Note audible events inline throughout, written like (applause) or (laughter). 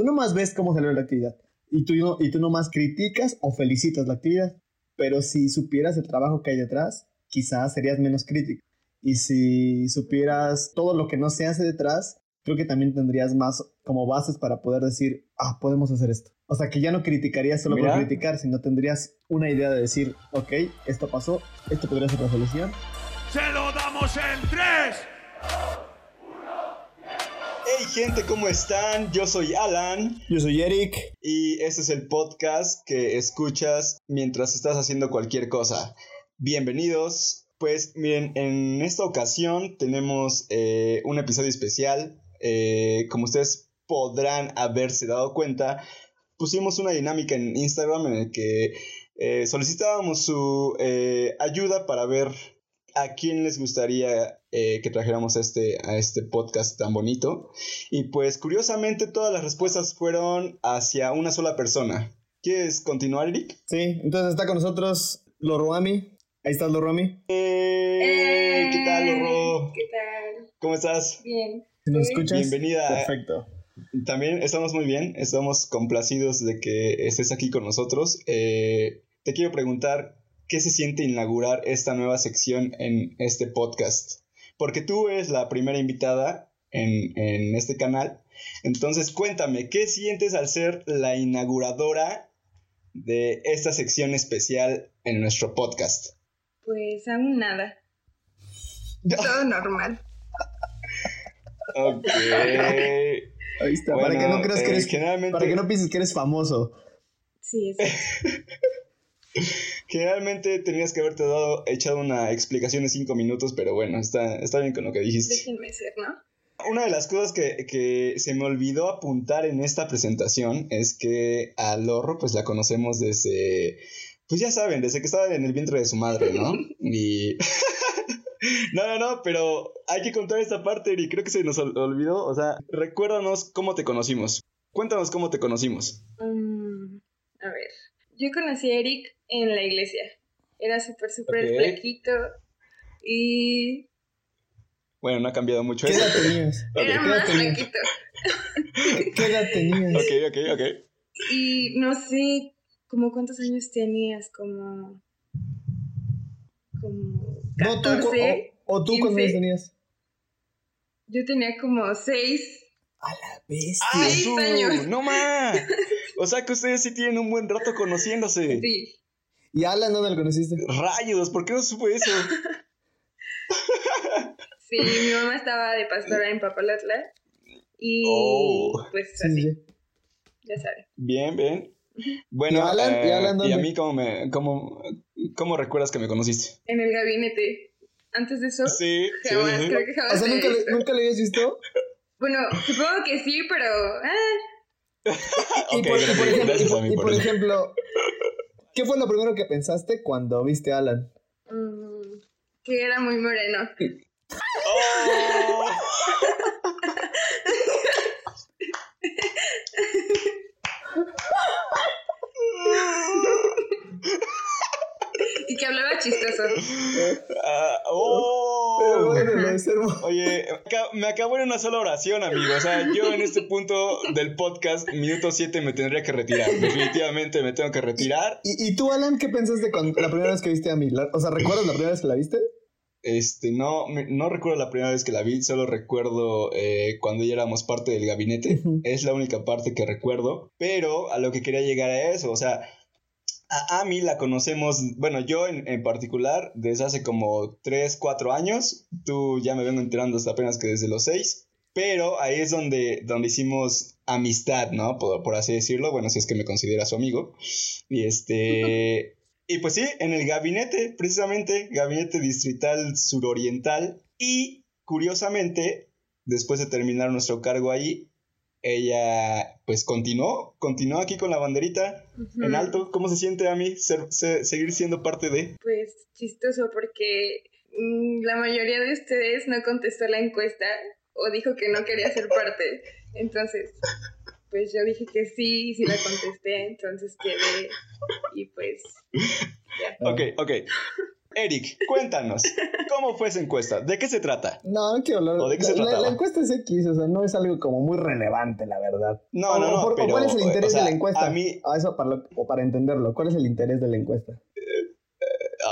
Tú nomás ves cómo salió la actividad y tú, no, y tú nomás criticas o felicitas la actividad. Pero si supieras el trabajo que hay detrás, quizás serías menos crítico. Y si supieras todo lo que no se hace detrás, creo que también tendrías más como bases para poder decir, ah, podemos hacer esto. O sea, que ya no criticarías solo por criticar, sino tendrías una idea de decir, ok, esto pasó, esto podría ser la solución. ¡Se lo damos en tres! Hey gente, ¿cómo están? Yo soy Alan. Yo soy Eric. Y este es el podcast que escuchas mientras estás haciendo cualquier cosa. Bienvenidos. Pues miren, en esta ocasión tenemos eh, un episodio especial. Eh, como ustedes podrán haberse dado cuenta, pusimos una dinámica en Instagram en el que eh, solicitábamos su ayuda para ver a quién les gustaría eh, que trajéramos a este, a este podcast tan bonito. Y pues curiosamente todas las respuestas fueron hacia una sola persona. ¿Quieres continuar, Eric? Sí, entonces está con nosotros Loroami. Ahí estás, Loroami. Eh, ¿Qué tal, Loro? ¿Qué tal? ¿Cómo estás? Bien. ¿Nos escuchas? Bienvenida. Perfecto. También estamos muy bien, estamos complacidos de que estés aquí con nosotros. Eh, te quiero preguntar, ¿qué se siente inaugurar esta nueva sección en este podcast? Porque tú eres la primera invitada en, este canal. Entonces, cuéntame, ¿qué sientes al ser la inauguradora de esta sección especial en nuestro podcast? Pues aún nada. (laughs) Todo normal. ok. Ahí está, para que no creas que eres. Generalmente... Para que no pienses que eres famoso. Sí, es. (laughs) Generalmente tenías que haberte dado, echado una explicación de cinco minutos, pero bueno, está, está bien con lo que dijiste. Déjenme ser, ¿no? Una de las cosas que, que, se me olvidó apuntar en esta presentación es que a Lorro pues la conocemos desde, pues ya saben, desde que estaba en el vientre de su madre, ¿no? (laughs) y... (laughs) no, no, no, pero hay que contar esta parte y creo que se nos olvidó. O sea, recuérdanos cómo te conocimos. Cuéntanos cómo te conocimos. Mm, a ver, yo conocí a Eric en la iglesia. Era súper, súper flaquito y... Bueno, no ha cambiado mucho ¿Qué edad tenías? Era más flaquito. (laughs) ¿Qué edad tenías? Ok, ok, ok. Y no sé, como cuántos años tenías, como... Como... 14, no, tú, o, tú cuántos años tenías? Yo tenía como 6. A la bestia. ¡Ay, años! ¡No más! O sea que ustedes sí tienen un buen rato conociéndose. Sí. ¿Y Alan dónde lo conociste? Rayos, ¿por qué no supo eso? (laughs) sí, mi mamá estaba de pastora en Papalatla. Y oh. pues así. Ya sabes. Bien, bien. Bueno, ¿Y, Alan, ¿y, Alan ¿y a mí cómo, me, cómo, cómo recuerdas que me conociste? En el gabinete. Antes de eso, sí, jamás, sí, creo que jamás. O sea, ¿nunca le, ¿nunca le habías visto? Bueno, supongo que sí, pero... Ah, (laughs) y, por, ejemplo, ¿qué fue lo primero que pensaste cuando viste a Alan? Mm, que era muy moreno. (laughs) y que hablaba chistoso. Ah, oh. Oye, me acabo en una sola oración, amigo. O sea, yo en este punto del podcast, minuto 7, me tendría que retirar. Definitivamente me tengo que retirar. ¿Y, tú, Alan, qué pensaste cuando, la primera vez que viste a mí? O sea, ¿recuerdas la primera vez que la viste? Este, no, no recuerdo la primera vez que la vi, solo recuerdo eh, cuando ya éramos parte del gabinete. Es la única parte que recuerdo. Pero a lo que quería llegar a eso, o sea, a Ami la conocemos, bueno, yo en, particular, desde hace como 3, 4 años. Tú ya me vengo enterando hasta apenas que desde los 6. Pero ahí es donde, donde hicimos amistad, ¿no? Por, por así decirlo. Bueno, si es que me considera su amigo. Y este. y pues sí, en el gabinete, precisamente, gabinete distrital suroriental. Y curiosamente, después de terminar nuestro cargo ahí, ella pues continuó, continuó aquí con la banderita en alto. ¿Cómo se siente a mí seguir siendo parte de? Pues chistoso porque mm, la mayoría de ustedes no contestó la encuesta o dijo que no quería ser parte. Entonces, pues yo dije que sí y sí la contesté, entonces quedé y pues... Ok, ok. Eric, cuéntanos, ¿cómo fue esa encuesta? ¿De qué se trata? No, no quiero hablar. ¿O de qué se la, la- trataba? la encuesta es X, o sea, no es algo como muy relevante, la verdad. No, O- no, no, por- pero, ¿Cuál es el interés o sea, de la encuesta? a mí- A eso para, lo- o para entenderlo, ¿cuál es el interés de la encuesta?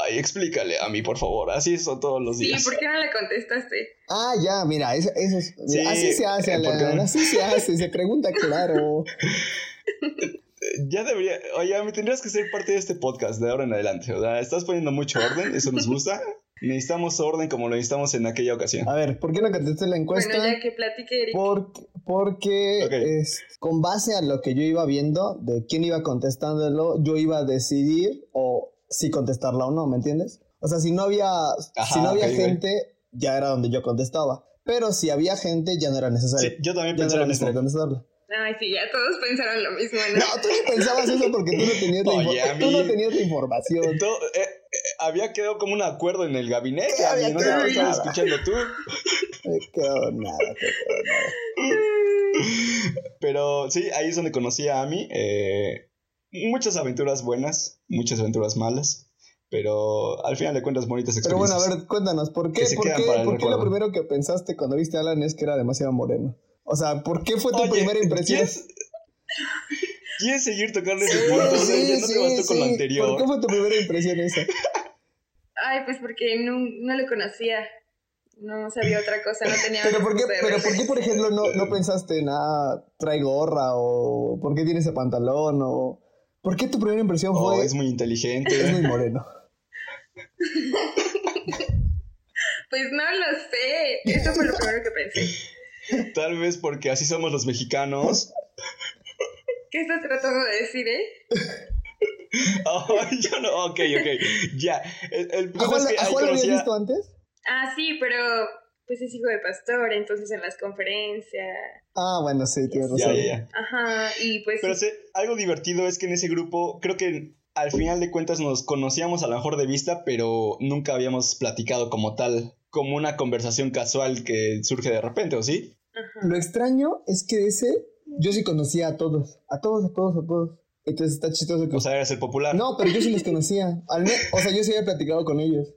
Ay, explícale a mí, por favor, así son todos los Sí, días. ¿por qué no le contestaste? Ah, ya, mira, eso, eso es. Sí, así se hace, eh, porque- así se hace, se pregunta claro. (laughs) Ya debería, oye, me tendrías que ser parte de este podcast de ahora en adelante, o sea, estás poniendo mucho orden, eso nos gusta. (laughs) Necesitamos orden como lo necesitamos en aquella ocasión. A ver, ¿por qué no contesté la encuesta? Bueno, ya que platique Eric. Por- porque Ok. es- con base a lo que yo iba viendo, de quién iba contestándolo, yo iba a decidir o si contestarla o no, ¿me entiendes? O sea, si no había, si no había ok, ok. gente, ya era donde yo contestaba. Pero si había gente, ya no era necesario. Sí, yo también ya no lo mismo. necesario contestarla. Ay, sí, ya todos pensaron lo mismo, ¿no? No, tú no pensabas eso porque tú no tenías la, (laughs) Oye, tú no tenías la información. Todo- eh, eh, había quedado como un acuerdo en el gabinete, Sí, había a mí, no quedado qué estabas nada. escuchando tú. No me quedó nada, me quedó nada. Pero sí, ahí es donde conocí a Ami. eh, muchas aventuras buenas, muchas aventuras malas. Pero al final de cuentas, bonitas Pero bueno, experiencias. a ver, cuéntanos, ¿por qué, por qué, por qué lo primero que pensaste cuando viste a Alan es que era demasiado moreno? O sea, ¿por qué fue tu Oye, primera impresión? ¿quieres, ¿Quieres seguir tocando ese punto? O sea, Sí, ya no te sí, bastó con lo sí. anterior. ¿Por qué fue tu primera impresión esa? Ay, pues porque no, no lo conocía. No sabía otra cosa, no tenía Pero ¿por qué, pero ¿por qué por ejemplo, no, no pensaste en, ah, trae gorra o por qué tiene ese pantalón o... ¿Por qué tu primera impresión Oh, fue es muy inteligente. es muy moreno? (laughs) Pues no lo sé. Eso fue lo primero que pensé. Tal vez porque así somos los mexicanos. ¿Qué estás tratando de decir, eh? Ay, yo no, ok, ok. Ya. El, el ¿A Juan, es que a ahí Juan lo habías conocía- visto antes? Ah, sí, pero pues es hijo de pastor, entonces en las conferencias. Ah, bueno, sí, tienes Ya, razón. ya, ya. Ajá, y pues Pero sí, algo divertido es que en ese grupo, creo que al final de cuentas nos conocíamos a lo mejor de vista, pero nunca habíamos platicado como tal, como una conversación casual que surge de repente, ¿o sí? Ajá. Lo extraño es que ese yo sí conocía a todos, a todos, a todos, a todos. Entonces está chistoso que... O sea, eres el popular. No, pero yo sí los conocía. Al me- O sea, yo sí había platicado con ellos.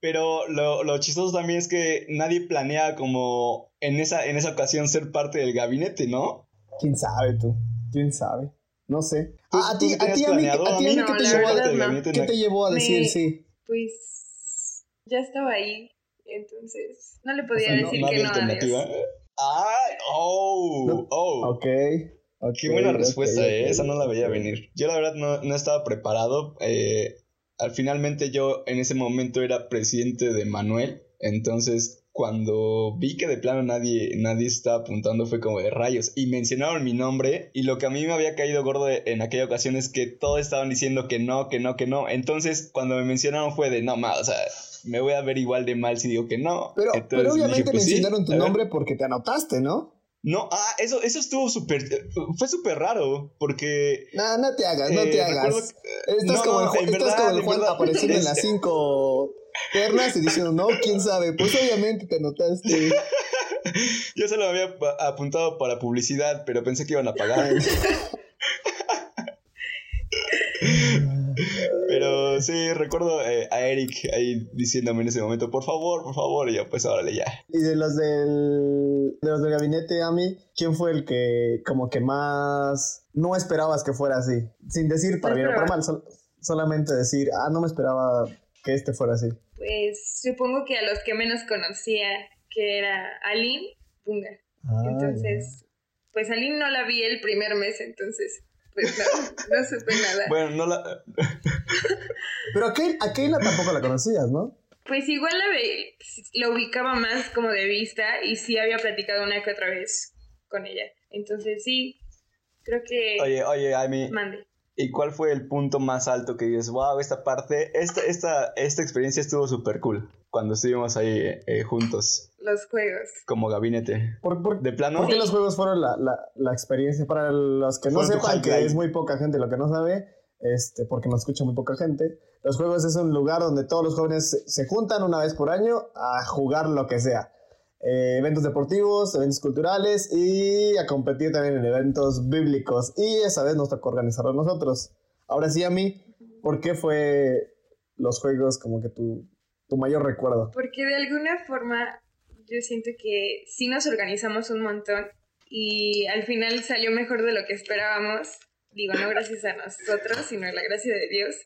Pero lo, lo chistoso también es que nadie planea como en esa, en esa ocasión ser parte del gabinete, ¿no? ¿Quién sabe tú? ¿Quién sabe? No sé. ¿Tú- Ah, a ti, a ti, a mí, a ti, a mí, Ami? ¿qué No, te llevó a, ¿qué te llevó a decir Me- sí? Pues ya estaba ahí, entonces no le podía O sea, no- decir ¿No que había no. alternativa? adiós. ¡Ay! ¡Oh! ¡Oh! Ok. ok, Qué buena respuesta, ok, eh. Esa no la veía venir. Yo la verdad no, no estaba preparado. eh, al finalmente yo en ese momento era presidente de Manuel. Entonces cuando vi que de plano nadie, nadie estaba apuntando fue como de rayos. Y mencionaron mi nombre y lo que a mí me había caído gordo en aquella ocasión es que todos estaban diciendo que no, que no, que no. Entonces cuando me mencionaron fue de no más, o sea, me voy a ver igual de mal si digo que no. Pero, obviamente pues mencionaron tu nombre porque te anotaste, ¿no? No, ah, eso, eso estuvo súper. Fue súper raro, porque. No, no te hagas, no te eh, hagas. Que, estás, como el, en estás verdad, como el Juan apareciendo en las (laughs) cinco pernas y diciendo, no, quién sabe, pues obviamente te anotaste. (laughs) Yo se lo había apuntado para publicidad, pero pensé que iban a pagar. (laughs) Pero sí, recuerdo eh, a Eric ahí diciéndome en ese momento, por favor, por favor, y yo pues órale ya. Y de los del, de los del gabinete, Ami, ¿quién fue el que como que más no esperabas que fuera así? Sin decir para pues, bien o para mal, sol solamente decir, ah, no me esperaba que este fuera así. Pues supongo que a los que menos conocía, que era Aline Punga. Ah, Entonces, pues Aline no la vi el primer mes, entonces, pues no, (laughs) no supe nada. Bueno, no la... (laughs) Pero a, Kay- a Kayla tampoco la conocías, ¿no? Pues igual la, ve, la ubicaba más como de vista y sí había platicado una que otra vez con ella. Entonces sí, creo que Oye, oye, Amy, mande. ¿Y cuál fue el punto más alto que dices, wow, esta parte, esta, esta, esta experiencia estuvo súper cool cuando estuvimos ahí eh, juntos Los juegos. como gabinete? ¿Por, por, ¿De plano? ¿por qué los juegos fueron la, la, la experiencia? Para los que no sepan, que es muy poca gente lo que no sabe, este, porque nos escucha muy poca gente, los juegos es un lugar donde todos los jóvenes se, se juntan una vez por año a jugar lo que sea. Eh, eventos deportivos, eventos culturales y a competir también en eventos bíblicos. Y esa vez nos tocó organizarlo nosotros. Ahora sí, a mí, ¿por qué fue los juegos como que tu, tu mayor recuerdo? Porque de alguna forma yo siento que sí nos organizamos un montón y al final salió mejor de lo que esperábamos. Digo, no gracias a nosotros, sino a la gracia de Dios.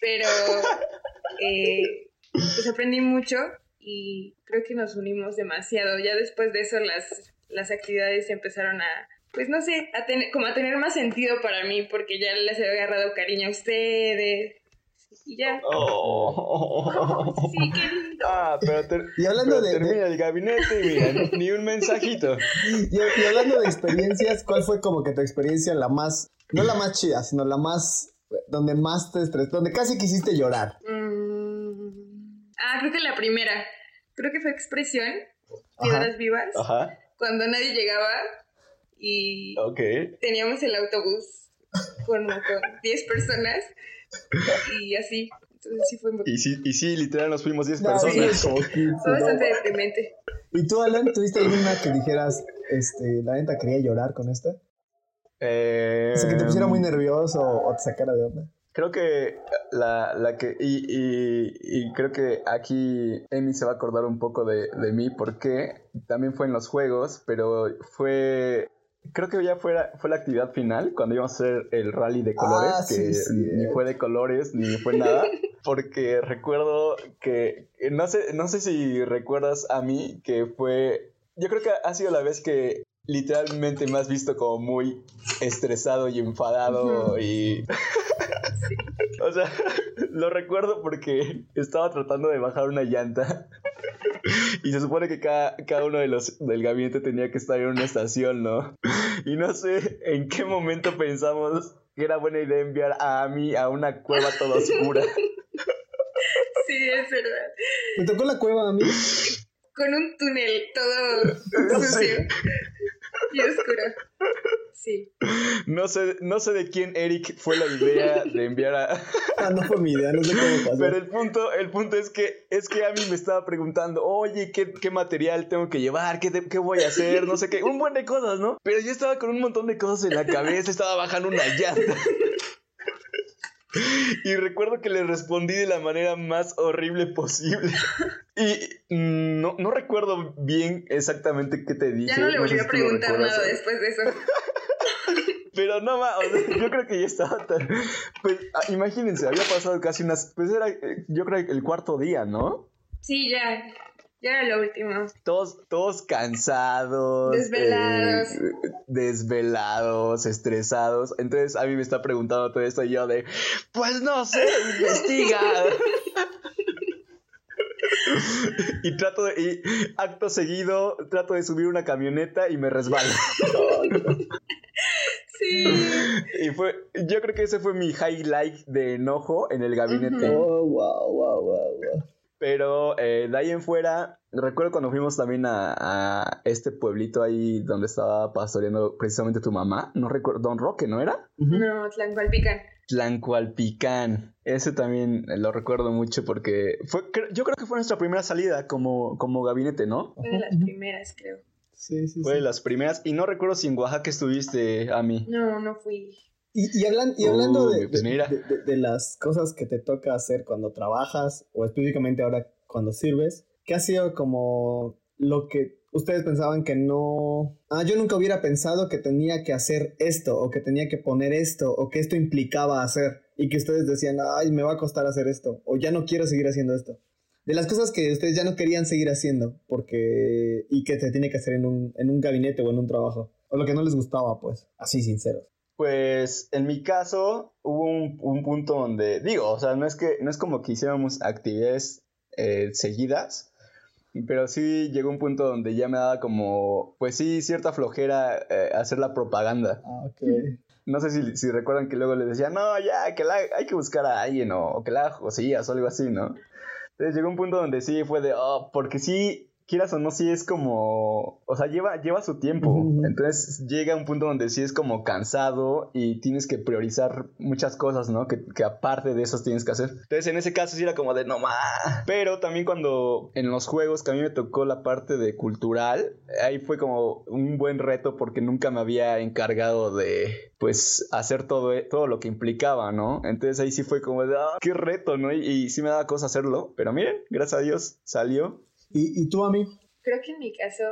Pero eh, pues aprendí mucho y creo que nos unimos demasiado. Ya después de eso las, las actividades empezaron a, pues no sé, a tener, como a tener más sentido para mí porque ya les he agarrado cariño a ustedes. Y ya. Oh. Sí, qué lindo. Ah, pero, ter- Y hablando pero de- termina el gabinete y mira, ni- ni un mensajito. (laughs) Y, y hablando de experiencias, ¿cuál fue como que tu experiencia la más, no la más chida, sino la más, donde más te estresó, donde casi quisiste llorar? Mm. Ah, creo que la primera. Creo que fue expresión, piedras vivas, Ajá, cuando nadie llegaba y ok. teníamos el autobús con, con 10 personas y así. Entonces sí fue, muy- Y sí, y sí, literal nos fuimos 10 No, sí, personas. como que- fue bastante no. deprimente. ¿Y tú, Alan, tuviste alguna que dijeras, este, la neta quería llorar con esta? Eh, O sea, que te pusiera muy nervioso o te sacara de onda. Creo que la, la que. Y, y, y creo que aquí Emi se va a acordar un poco de, de mí porque también fue en los juegos, pero fue. Creo que ya fue, fue la actividad final cuando íbamos a hacer el rally de colores, Ah, que sí, sí. ni fue de colores ni fue nada, (laughs) porque recuerdo que. No sé, no sé si recuerdas a mí que fue. Yo creo que ha sido la vez que literalmente me has visto como muy estresado y enfadado y (laughs) o sea, lo recuerdo porque estaba tratando de bajar una llanta. Y se supone que cada, cada uno de los del gabinete tenía que estar en una estación, ¿no? Y no sé en qué momento pensamos que era buena idea enviar a mí a una cueva toda oscura. Sí, es verdad. ¿Te tocó la cueva a mí? Con un túnel todo (laughs) sucio Sí. (laughs) y oscuro. Sí. No sé, no sé de quién Eric fue la idea de enviar a... (laughs) Ah, no fue mi idea, no sé cómo pasó. Pero el punto, el punto es que es que a mí me estaba preguntando, oye, ¿qué, qué material tengo que llevar? ¿Qué, te- ¿Qué voy a hacer? No sé qué, un buen de cosas, ¿no? Pero yo estaba con un montón de cosas en la cabeza, estaba bajando una llanta. (laughs) Y recuerdo que le respondí de la manera más horrible posible. Y mm, no, no recuerdo bien exactamente qué te dije. Ya no le volví a preguntar nada después de eso. (laughs) Pero no más, yo creo que ya estaba tan... Pues ah, imagínense, había pasado casi unas... Pues era, eh, yo creo que el cuarto día, ¿no? Sí, ya. Ya era lo último. Todos, todos cansados. Desvelados. eh, desvelados, estresados. Entonces a mí me está preguntando todo esto y yo de, pues no sé, investiga. (laughs) (laughs) y trato de, y acto seguido, trato de subir una camioneta y me resbalo. (laughs) Sí. y fue, yo creo que ese fue mi highlight de enojo en el gabinete. Oh, wow, wow, wow, wow. Pero eh, de ahí en fuera, recuerdo cuando fuimos también a, a este pueblito ahí donde estaba pastoreando precisamente tu mamá. No recuerdo, Don Roque, ¿no era? No, Tlancualpican. Tlancualpicán. Ese también lo recuerdo mucho porque fue, yo creo que fue nuestra primera salida como, como gabinete, ¿no? Fue de las primeras, creo. Sí, sí, Fue de sí. las primeras. Y no recuerdo si en Oaxaca estuviste a mí. No, no fui. Y, y hablan- y hablando Uy, de, pues de- mira. de- de- de las cosas que te toca hacer cuando trabajas, o específicamente ahora cuando sirves, ¿qué ha sido como lo que ustedes pensaban que no... Ah, yo nunca hubiera pensado que tenía que hacer esto, o que tenía que poner esto, o que esto implicaba hacer, y que ustedes decían, ay, me va a costar hacer esto, o ya no quiero seguir haciendo esto. De las cosas que ustedes ya no querían seguir haciendo, porque... y que se tiene que hacer en un, en un gabinete o en un trabajo, o lo que no les gustaba, pues, así sinceros. Pues en mi caso hubo un, un punto donde, digo, o sea, no es que, no es como que hiciéramos actividades eh, seguidas, pero sí llegó un punto donde ya me daba como, pues sí, cierta flojera eh, hacer la propaganda. Ah, ok. No sé si, si recuerdan que luego les decía, no, ya, que la, hay que buscar a alguien o, o que la Josías o algo así, ¿no? Entonces llegó un punto donde sí fue de, oh, porque sí quieras o no, sí es como, o sea, lleva, lleva su tiempo. Entonces llega un punto donde sí es como cansado y tienes que priorizar muchas cosas, ¿no? Que, que aparte de eso tienes que hacer. Entonces en ese caso sí era como de no más. Pero también cuando en los juegos que a mí me tocó la parte de cultural, ahí fue como un buen reto porque nunca me había encargado de pues hacer todo, todo lo que implicaba, ¿no? Entonces ahí sí fue como de, ah, qué reto, ¿no? Y, y sí me daba cosa hacerlo, pero miren, gracias a Dios salió ¿Y, tú, a mí? Creo que en mi caso,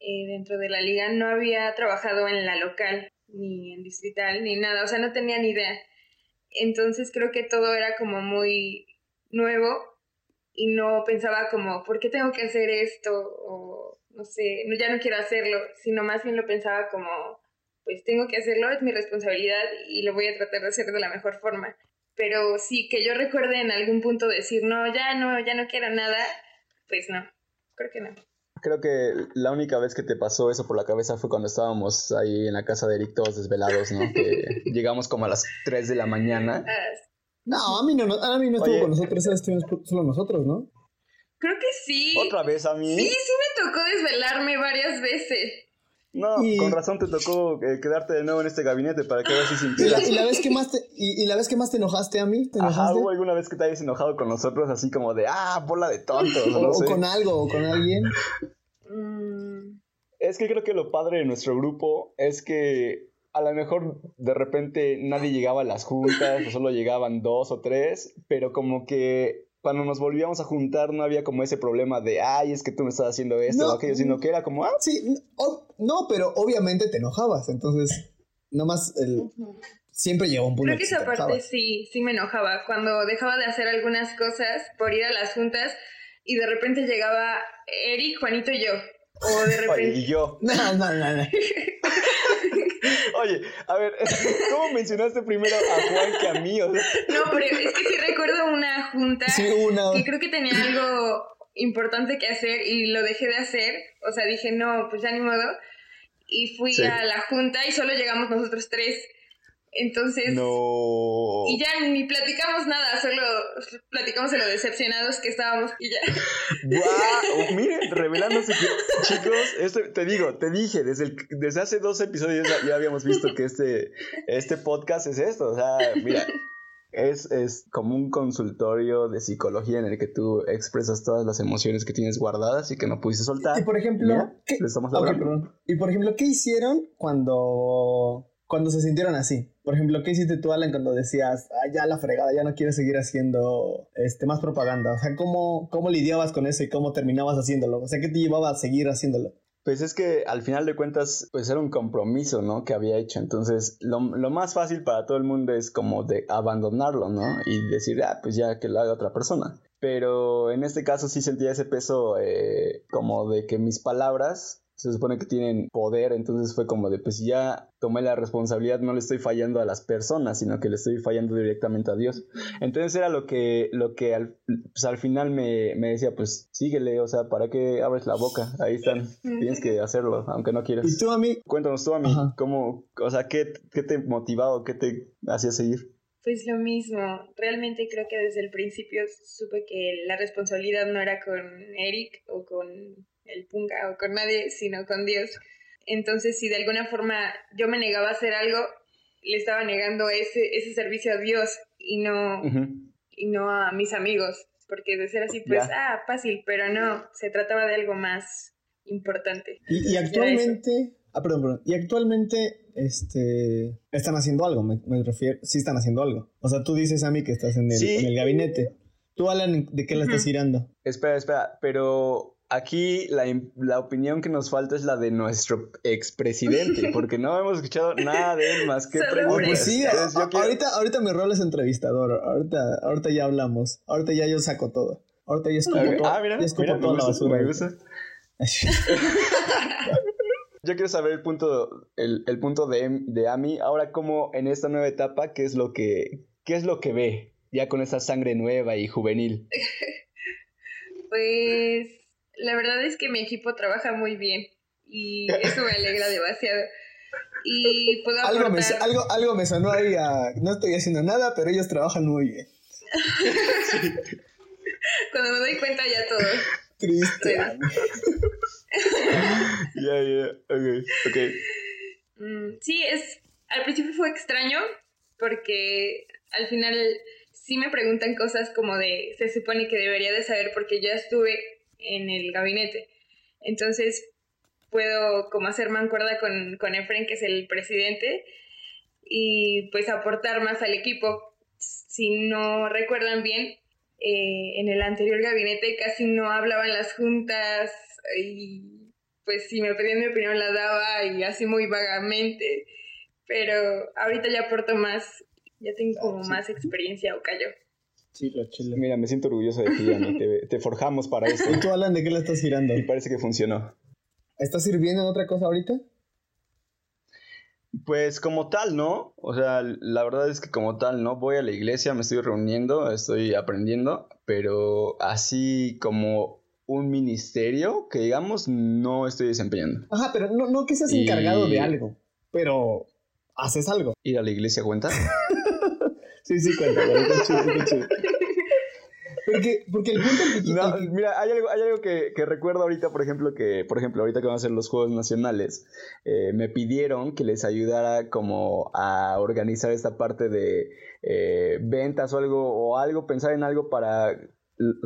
eh, dentro de la liga, no había trabajado en la local, ni en distrital, ni nada, o sea, no tenía ni idea. Entonces creo que todo era como muy nuevo y no pensaba como, ¿por qué tengo que hacer esto? O no sé, no, ya no quiero hacerlo, sino más bien lo pensaba como, pues tengo que hacerlo, es mi responsabilidad y lo voy a tratar de hacer de la mejor forma. Pero sí, que yo recuerde en algún punto decir, no, ya no, ya no quiero nada, pues no, creo que no. Creo que la única vez que te pasó eso por la cabeza fue cuando estábamos ahí en la casa de Eric todos desvelados, ¿no? Que (laughs) llegamos como a las 3 de la mañana. Ah, no, a mí no, a mí no estuvo con nosotros, estuvimos solo nosotros, ¿no? Creo que sí. ¿Otra vez a mí? Sí, sí me tocó desvelarme varias veces. No, con razón te tocó eh, quedarte de nuevo en este gabinete para que veas si sintieras. ¿Y la, vez que más te, y, la vez que más te enojaste a mí? ¿te enojaste? ¿hubo alguna vez que te hayas enojado con nosotros así como de, ah, bola de tontos? o, con algo, o con alguien. Mm. Es que creo que lo padre de nuestro grupo es que a lo mejor de repente nadie llegaba a las juntas, o solo llegaban dos o tres, pero como que cuando nos volvíamos a juntar no había como ese problema de, ay, es que tú me estás haciendo esto o aquello, sino que era como, ah. Sí, no, pero obviamente te enojabas, entonces, nomás el... Siempre llegó un punto. Creo que, esa parte sí, sí me enojaba. Cuando dejaba de hacer algunas cosas por ir a las juntas y de repente llegaba Eric, Juanito y yo. O de (laughs) repente. y yo. (laughs) No, no, no, no. (laughs) Oye, a ver, ¿cómo mencionaste primero a Juan que a mí? No, pero es que sí recuerdo una junta que creo que tenía algo importante que hacer y lo dejé de hacer. O sea, dije, no, pues ya ni modo. Y fui a la junta y solo llegamos nosotros tres. Entonces. No. Y ya ni platicamos nada, solo platicamos de lo decepcionados que estábamos y ya. (laughs) ¡Wow! Miren, revelándose que, chicos, este, te digo, te dije, desde, desde hace dos episodios ya, habíamos visto que este, este podcast es esto. O sea, mira, es, es, como un consultorio de psicología en el que tú expresas todas las emociones que tienes guardadas y que no pudiste soltar. Y por ejemplo, ¿qué? Estamos y por ejemplo, ¿qué hicieron cuando cuando se sintieron así. Por ejemplo, ¿qué hiciste tú, Alan, cuando decías, ah, ya la fregada, ya no quiero seguir haciendo este, más propaganda? O sea, ¿cómo, ¿cómo lidiabas con eso y cómo terminabas haciéndolo? O sea, ¿qué te llevaba a seguir haciéndolo? Pues es que al final de cuentas, pues era un compromiso, ¿no? Que había hecho. Entonces, lo, lo, más fácil para todo el mundo es como de abandonarlo, ¿no? Y decir, ah, pues ya que lo haga otra persona. Pero en este caso sí sentía ese peso eh, como de que mis palabras se supone que tienen poder, entonces fue como de, pues ya tomé la responsabilidad, no le estoy fallando a las personas, sino que le estoy fallando directamente a Dios. Entonces era lo que, lo que al, pues al final me, me, decía, pues síguele, o sea, ¿para qué abres la boca? Ahí están, tienes que hacerlo, aunque no quieras. ¿Y tú a mí? Cuéntanos tú a mí, ¿cómo, o sea, qué, qué te motivaba qué te hacía seguir? Pues lo mismo, realmente creo que desde el principio supe que la responsabilidad no era con Eric o con el punga o con nadie, sino con Dios. Entonces, si de alguna forma yo me negaba a hacer algo, le estaba negando ese, ese servicio a Dios y no, y no a mis amigos, porque de ser así, pues, ah, fácil, pero no, se trataba de algo más importante. Y, actualmente, ah, perdón, perdón, y actualmente, este, están haciendo algo, me, refiero, sí están haciendo algo. O sea, tú dices a mí que estás en el, en el gabinete. ¿Tú, Alan, de qué la estás girando? Espera, espera, pero Aquí la, opinión que nos falta es la de nuestro expresidente, (laughs) porque no hemos escuchado nada de él más que preguntas. Pues sí, ahorita, ahorita mi rol es entrevistador, ahorita, ahorita ya hablamos, ahorita ya yo saco todo. Ahorita ya escupo todo, ah, mira, ya toda la basura. (laughs) (laughs) Yo quiero saber el punto, el, el punto de, de Ami. Ahora, como en esta nueva etapa, ¿qué es lo que, qué es lo que ve? Ya con esa sangre nueva y juvenil. (laughs) pues la verdad es que mi equipo trabaja muy bien y eso me alegra (laughs) demasiado. Y puedo algo, me, algo, algo me sonó ahí a, no estoy haciendo nada, pero ellos trabajan muy bien. (laughs) Cuando me doy cuenta ya todo. Triste. Ya, (laughs) ya, ok, ok. Mm, sí, es, al principio fue extraño porque al final sí me preguntan cosas como de, se supone que debería de saber porque ya estuve en el gabinete. Entonces puedo como hacer mancuerda con, con Efren, que es el presidente, y pues aportar más al equipo. Si no recuerdan bien, eh, en el anterior gabinete casi no hablaban las juntas y pues si me pedían mi opinión la daba y así muy vagamente, pero ahorita ya aporto más, ya tengo como más experiencia o callo. Chilo, chilo. Mira, me siento orgulloso de ti, Dani. Te, te forjamos para (laughs) esto. ¿Y tú, Alan, de qué la estás girando? Y parece que funcionó. ¿Estás sirviendo en otra cosa ahorita? Pues como tal, ¿no? O sea, la verdad es que como tal, ¿no? Voy a la iglesia, me estoy reuniendo, estoy aprendiendo, pero así como un ministerio que digamos no estoy desempeñando. Ajá, pero no, no que seas Y- encargado de algo, pero haces algo. ¿Ir a la iglesia cuenta? (laughs) Sí, sí, cuenta, pero está chido, está chido. Porque, porque el punto al que- No, mira, hay algo, hay algo que, que recuerdo ahorita, por ejemplo, que, por ejemplo, ahorita que van a ser los Juegos Nacionales, eh, me pidieron que les ayudara como a organizar esta parte de eh, ventas o algo, o algo, pensar en algo para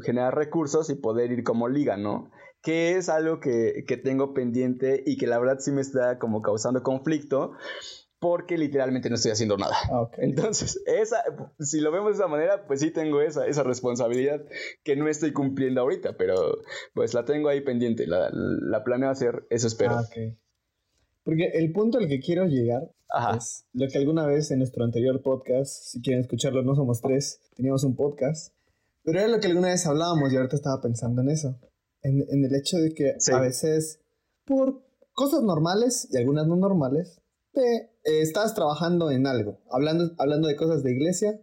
generar recursos y poder ir como liga, ¿no? Que es algo que, que tengo pendiente y que la verdad sí me está como causando conflicto porque literalmente no estoy haciendo nada. Ah, ok. Entonces, esa, si lo vemos de esa manera, pues sí tengo esa, esa responsabilidad que no estoy cumpliendo ahorita, pero pues la tengo ahí pendiente, la, la planeo hacer, eso espero. Ah, ok. Porque el punto al que quiero llegar Ajá. es lo que alguna vez en nuestro anterior podcast, si quieren escucharlo, no somos tres, teníamos un podcast, pero era lo que alguna vez hablábamos y ahorita estaba pensando en eso, en, en el hecho de que Sí. a veces por cosas normales y algunas no normales, te, eh, estás trabajando en algo, hablando, hablando de cosas de iglesia,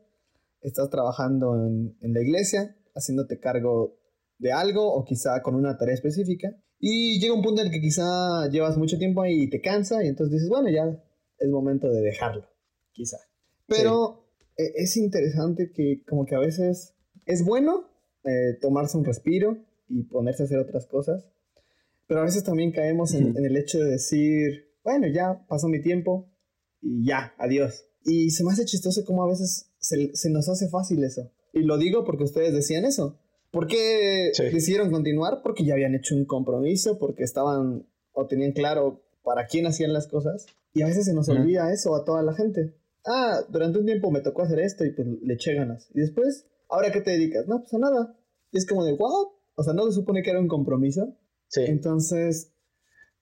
estás trabajando en, en la iglesia, haciéndote cargo de algo o quizá con una tarea específica. Y llega un punto en el que quizá llevas mucho tiempo ahí y te cansa y entonces dices, bueno, ya es momento de dejarlo, quizá. Pero eh, es interesante que como que a veces es bueno eh, tomarse un respiro y ponerse a hacer otras cosas, pero a veces también caemos en el hecho de decir, bueno, ya pasó mi tiempo y ya, adiós. Y se me hace chistoso como a veces se, se nos hace fácil eso. Y lo digo porque ustedes decían eso. ¿Por qué Sí. decidieron continuar? Porque ya habían hecho un compromiso, porque estaban o tenían claro para quién hacían las cosas. Y a veces se nos Ujú. olvida eso a toda la gente. Ah, durante un tiempo me tocó hacer esto y pues le eché ganas. Y después, ¿ahora qué te dedicas? No, pues a nada. Y es como de, ¿what? O sea, ¿no se supone que era un compromiso? Sí. Entonces,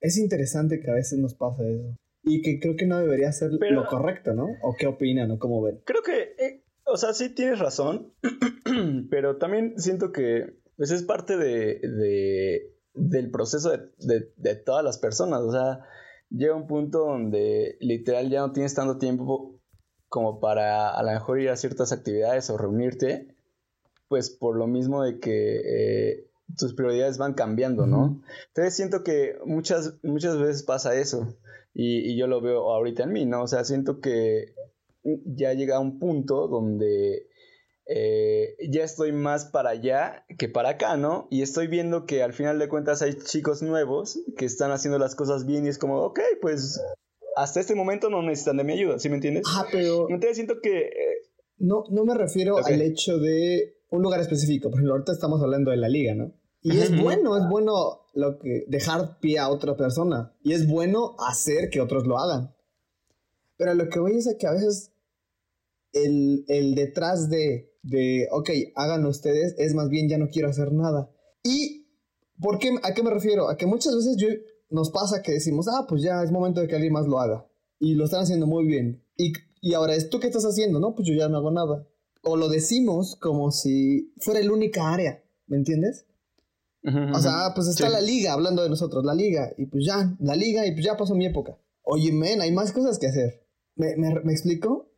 es interesante que a veces nos pasa eso. Y que creo que no debería ser Pero- lo correcto, ¿no? ¿O qué opinan o cómo ven? Creo que, eh, o sea, sí tienes razón, (clears throat) pero también siento que pues, es parte de, de- del proceso de, de- de todas las personas. O sea, llega un punto donde literal ya no tienes tanto tiempo como para a lo mejor ir a ciertas actividades o reunirte, pues por lo mismo de que eh, tus prioridades van cambiando, ¿no? Entonces siento que muchas, muchas veces pasa eso. Y, y yo lo veo ahorita en mí, ¿no? O sea, siento que ya llega a un punto donde eh, ya estoy más para allá que para acá, ¿no? Y estoy viendo que al final de cuentas hay chicos nuevos que están haciendo las cosas bien y es como, ok, pues hasta este momento no necesitan de mi ayuda, ¿sí me entiendes? Ah, pero Entonces siento que... eh, no, no me refiero al hecho de un lugar específico. Por ejemplo, ahorita estamos hablando de la liga, ¿no? Y es bueno, es bueno lo que dejar pie a otra persona. Y es bueno hacer que otros lo hagan. Pero lo que voy es a que a veces el, el detrás de, de, ok, háganlo ustedes, es más bien ya no quiero hacer nada. ¿Y por qué, a qué me refiero? A que muchas veces yo, nos pasa que decimos, ah, pues ya es momento de que alguien más lo haga. Y lo están haciendo muy bien. Y, y ahora es tú qué estás haciendo, ¿no? Pues yo ya no hago nada. O lo decimos como si fuera la única área, ¿me entiendes? O sea, ah, pues está Sí. la liga, hablando de nosotros, la liga, y pues ya, la liga, y pues ya pasó mi época. Oye, men, hay más cosas que hacer. ¿Me, me, me explico?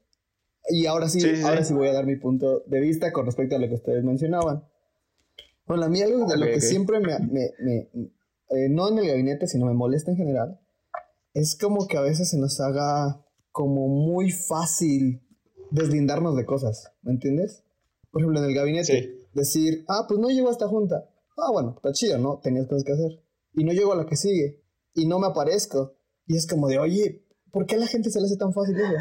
Y ahora sí, Sí, sí, ahora sí. voy a dar mi punto de vista con respecto a lo que ustedes mencionaban. Bueno, a mí algo de lo Ok, que ok. siempre me, me- eh, no en el gabinete, sino me molesta en general, es como que a veces se nos haga como muy fácil deslindarnos de cosas, ¿me entiendes? Por ejemplo, en el gabinete, decir, ah, pues no llego a esta junta. Ah, bueno, está chido, ¿no? Tenías cosas que hacer. Y no llego a la que sigue. Y no me aparezco. Y es como de, oye, ¿por qué a la gente se le hace tan fácil eso?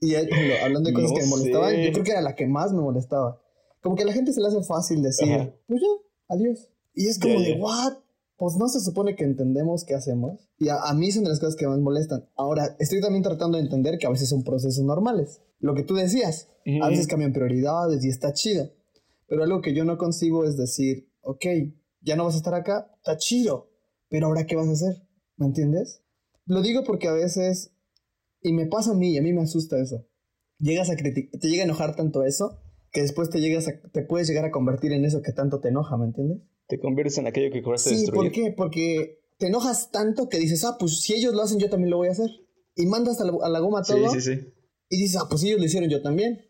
Y (laughs) hablando de cosas No que me molestaban, sé. yo creo que era la que más me molestaba. Como que a la gente se le hace fácil decir, Ajá. pues ya, adiós. Y es como Ya, de. ¿what? Pues no se supone que entendemos qué hacemos. Y a, a mí son de las cosas que más molestan. Ahora, estoy también tratando de entender que a veces son procesos normales. Lo que tú decías, a veces cambian prioridades y está chido. Pero algo que yo no concibo es decir, ok, ya no vas a estar acá, está chido. Pero ahora, ¿qué vas a hacer? ¿Me entiendes? Lo digo porque a veces, y me pasa a mí, a mí me asusta eso. Llegas a criticar, te llega a enojar tanto eso, que después te, llegas a- te puedes llegar a convertir en eso que tanto te enoja, ¿me entiendes? Te conviertes en aquello que juraste Sí, destruir. ¿por qué? Porque te enojas tanto que dices, ah, pues si ellos lo hacen, yo también lo voy a hacer. Y mandas a la, a la goma Sí, todo sí, sí. y dices, ah, pues ellos lo hicieron, yo también.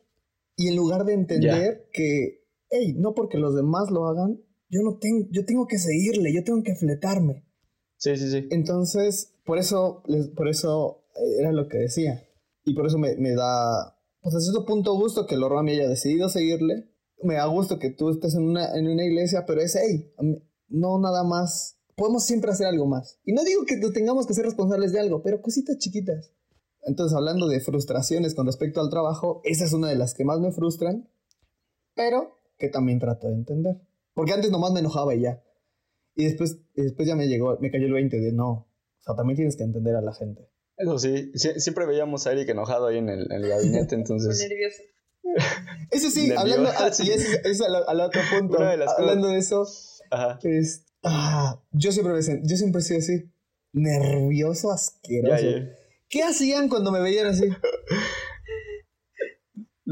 Y en lugar de entender que, hey, no porque los demás lo hagan, yo no tengo, yo tengo que seguirle, yo tengo que fletarme. Sí, sí, sí. Entonces, por eso, por eso eh, era lo que decía. Y por eso me, me da, pues a cierto punto gusto que Lorrami haya decidido seguirle. Me da gusto que tú estés en una, en una iglesia, pero es, hey, no nada más. Podemos siempre hacer algo más. Y no digo que tengamos que ser responsables de algo, pero cositas chiquitas. Entonces, hablando de frustraciones con respecto al trabajo, esa es una de las que más me frustran, pero que también trato de entender. Porque antes nomás me enojaba y ya. Y después, y después ya me llegó, me cayó el 20 de no. O sea, también tienes que entender a la gente. Eso sí, sie- siempre veíamos a Eric enojado ahí en el, en el gabinete, Muy entonces... (laughs) nervioso. Eso sí, Nervioso. hablando, Ah, sí. y eso es al, al otro (laughs) punto. Una de las hablando de eso, Ajá. es, ah, yo siempre me yo siempre he sido así, nervioso, asqueroso. Ya, ya. ¿Qué hacían cuando me veían así? (laughs)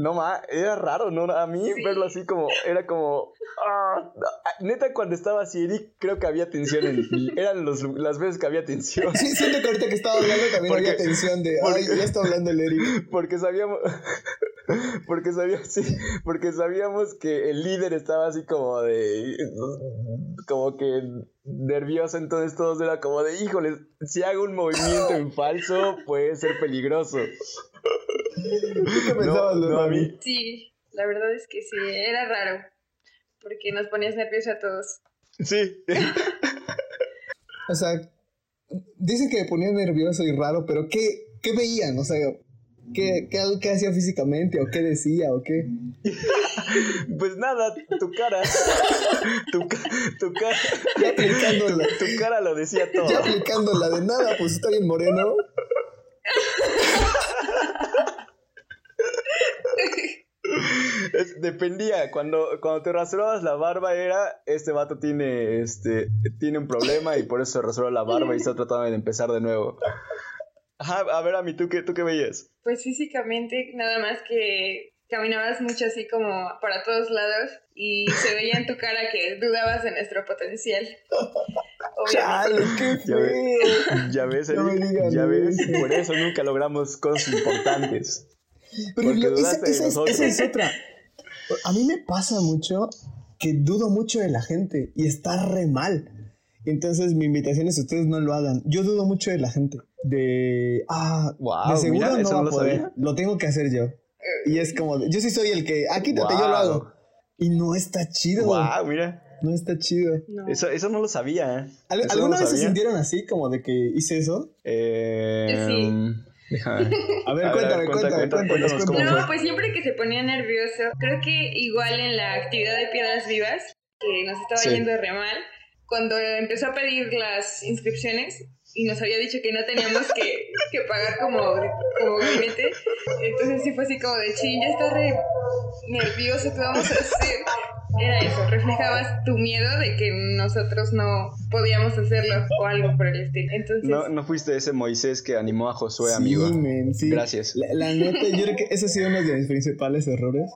No, ma, era raro, ¿no? A mí Sí. verlo así como, era como... ah, neta, cuando estaba así, Eric, creo que había tensión en mí. Eran los, las veces que había tensión. Sí, siento que ahorita que estaba hablando también Porque- había tensión de, ay, ya está hablando el Eric. Porque sabíamos... (laughs) Porque sabíamos, sí, porque sabíamos que el líder estaba así como de... Como que nervioso, entonces todos era como de, híjole, si hago un movimiento en falso puede ser peligroso. (laughs) ¿Qué pensabas, no, a Lorrami? mí... Sí, la verdad es que sí, era raro. Porque nos ponías nerviosos a todos. Sí. (laughs) O sea, dicen que me ponía nervioso y raro, pero ¿qué, qué veían? O sea, ¿qué, qué, qué hacía físicamente? ¿O qué decía? ¿O qué? Pues nada, tu cara. (laughs) Tu, tu cara. Ya aplicándola. Tu cara lo decía todo. Ya aplicándola de nada, pues está bien moreno. Dependía. Cuando, cuando te rasurabas la barba era. Este vato tiene. Este. Tiene un problema y por eso se rasuró la barba y está tratando de empezar de nuevo. Ajá, a ver, a mí, ¿tú qué, ¿tú qué veías? Pues físicamente, nada más que caminabas mucho así como para todos lados y se veía en tu cara que dudabas de nuestro potencial. Chale, qué Ya ves, ya ves, No ya ves, por eso nunca logramos cosas importantes. Pero Porque lo- esa, dudaste de esa es, nosotros. esa es otra. A mí me pasa mucho que dudo mucho de la gente y está re mal. Entonces, mi invitación es que ustedes no lo hagan. Yo dudo mucho de la gente. De. Ah, Wow, de seguro mira, no va no a lo poder. sabía. Lo tengo que hacer yo. Y es como. yo sí soy el que. Ah, quítate, yo lo Wow. hago. Y no está chido. Wow, mira. No está chido. No. Eso, eso no lo sabía. ¿eh? ¿Al- Eso no ¿Alguna lo vez se sabía. sintieron así, como de que hice eso? Eh, Sí. Déjame. A ver, A ver, cuéntame, cuéntame, cuéntame. No, pues siempre que se ponía nervioso, creo que igual en la actividad de Piedras Vivas, que nos estaba Sí. yendo re mal, cuando empezó a pedir las inscripciones y nos había dicho que no teníamos que, que pagar como, como gabinete, entonces sí fue así como de ching, ya está re nervioso, ¿qué vamos a hacer? Era eso, reflejabas tu miedo de que nosotros no podíamos hacerlo o algo por el estilo. Entonces, No, no fuiste ese Moisés que animó a Josué, Sí, amigo. men, sí. Gracias. La, la neta, yo creo que ese ha sido uno de mis principales errores.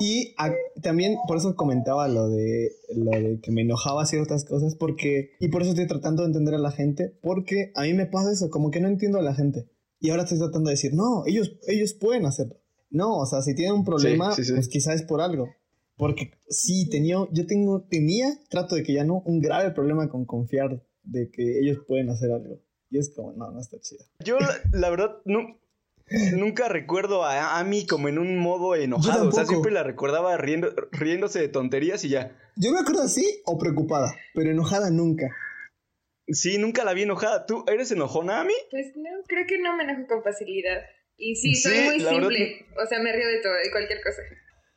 Y a- también por eso comentaba lo de, lo de que me enojaba ciertas cosas, porque, y por eso estoy tratando de entender a la gente, porque a mí me pasa eso, como que no entiendo a la gente. Y ahora estoy tratando de decir, no, ellos, ellos pueden hacerlo. No, o sea, si tienen un problema, sí, sí. pues quizás es por algo. Porque sí, tenía, yo tengo, tenía, trato de que ya no, un grave problema con confiar de que ellos pueden hacer algo. Y es como, no, no está chido. Yo, la, la verdad, no. Nunca recuerdo a Ami como en un modo enojado. O sea, siempre la recordaba riendo, riéndose de tonterías y ya. Yo me acuerdo así o preocupada, pero enojada nunca. Sí, nunca la vi enojada. ¿Tú eres enojona, Ami? Pues no, creo que no me enojo con facilidad. Y sí, soy muy simple. O sea, me río de todo, de cualquier cosa.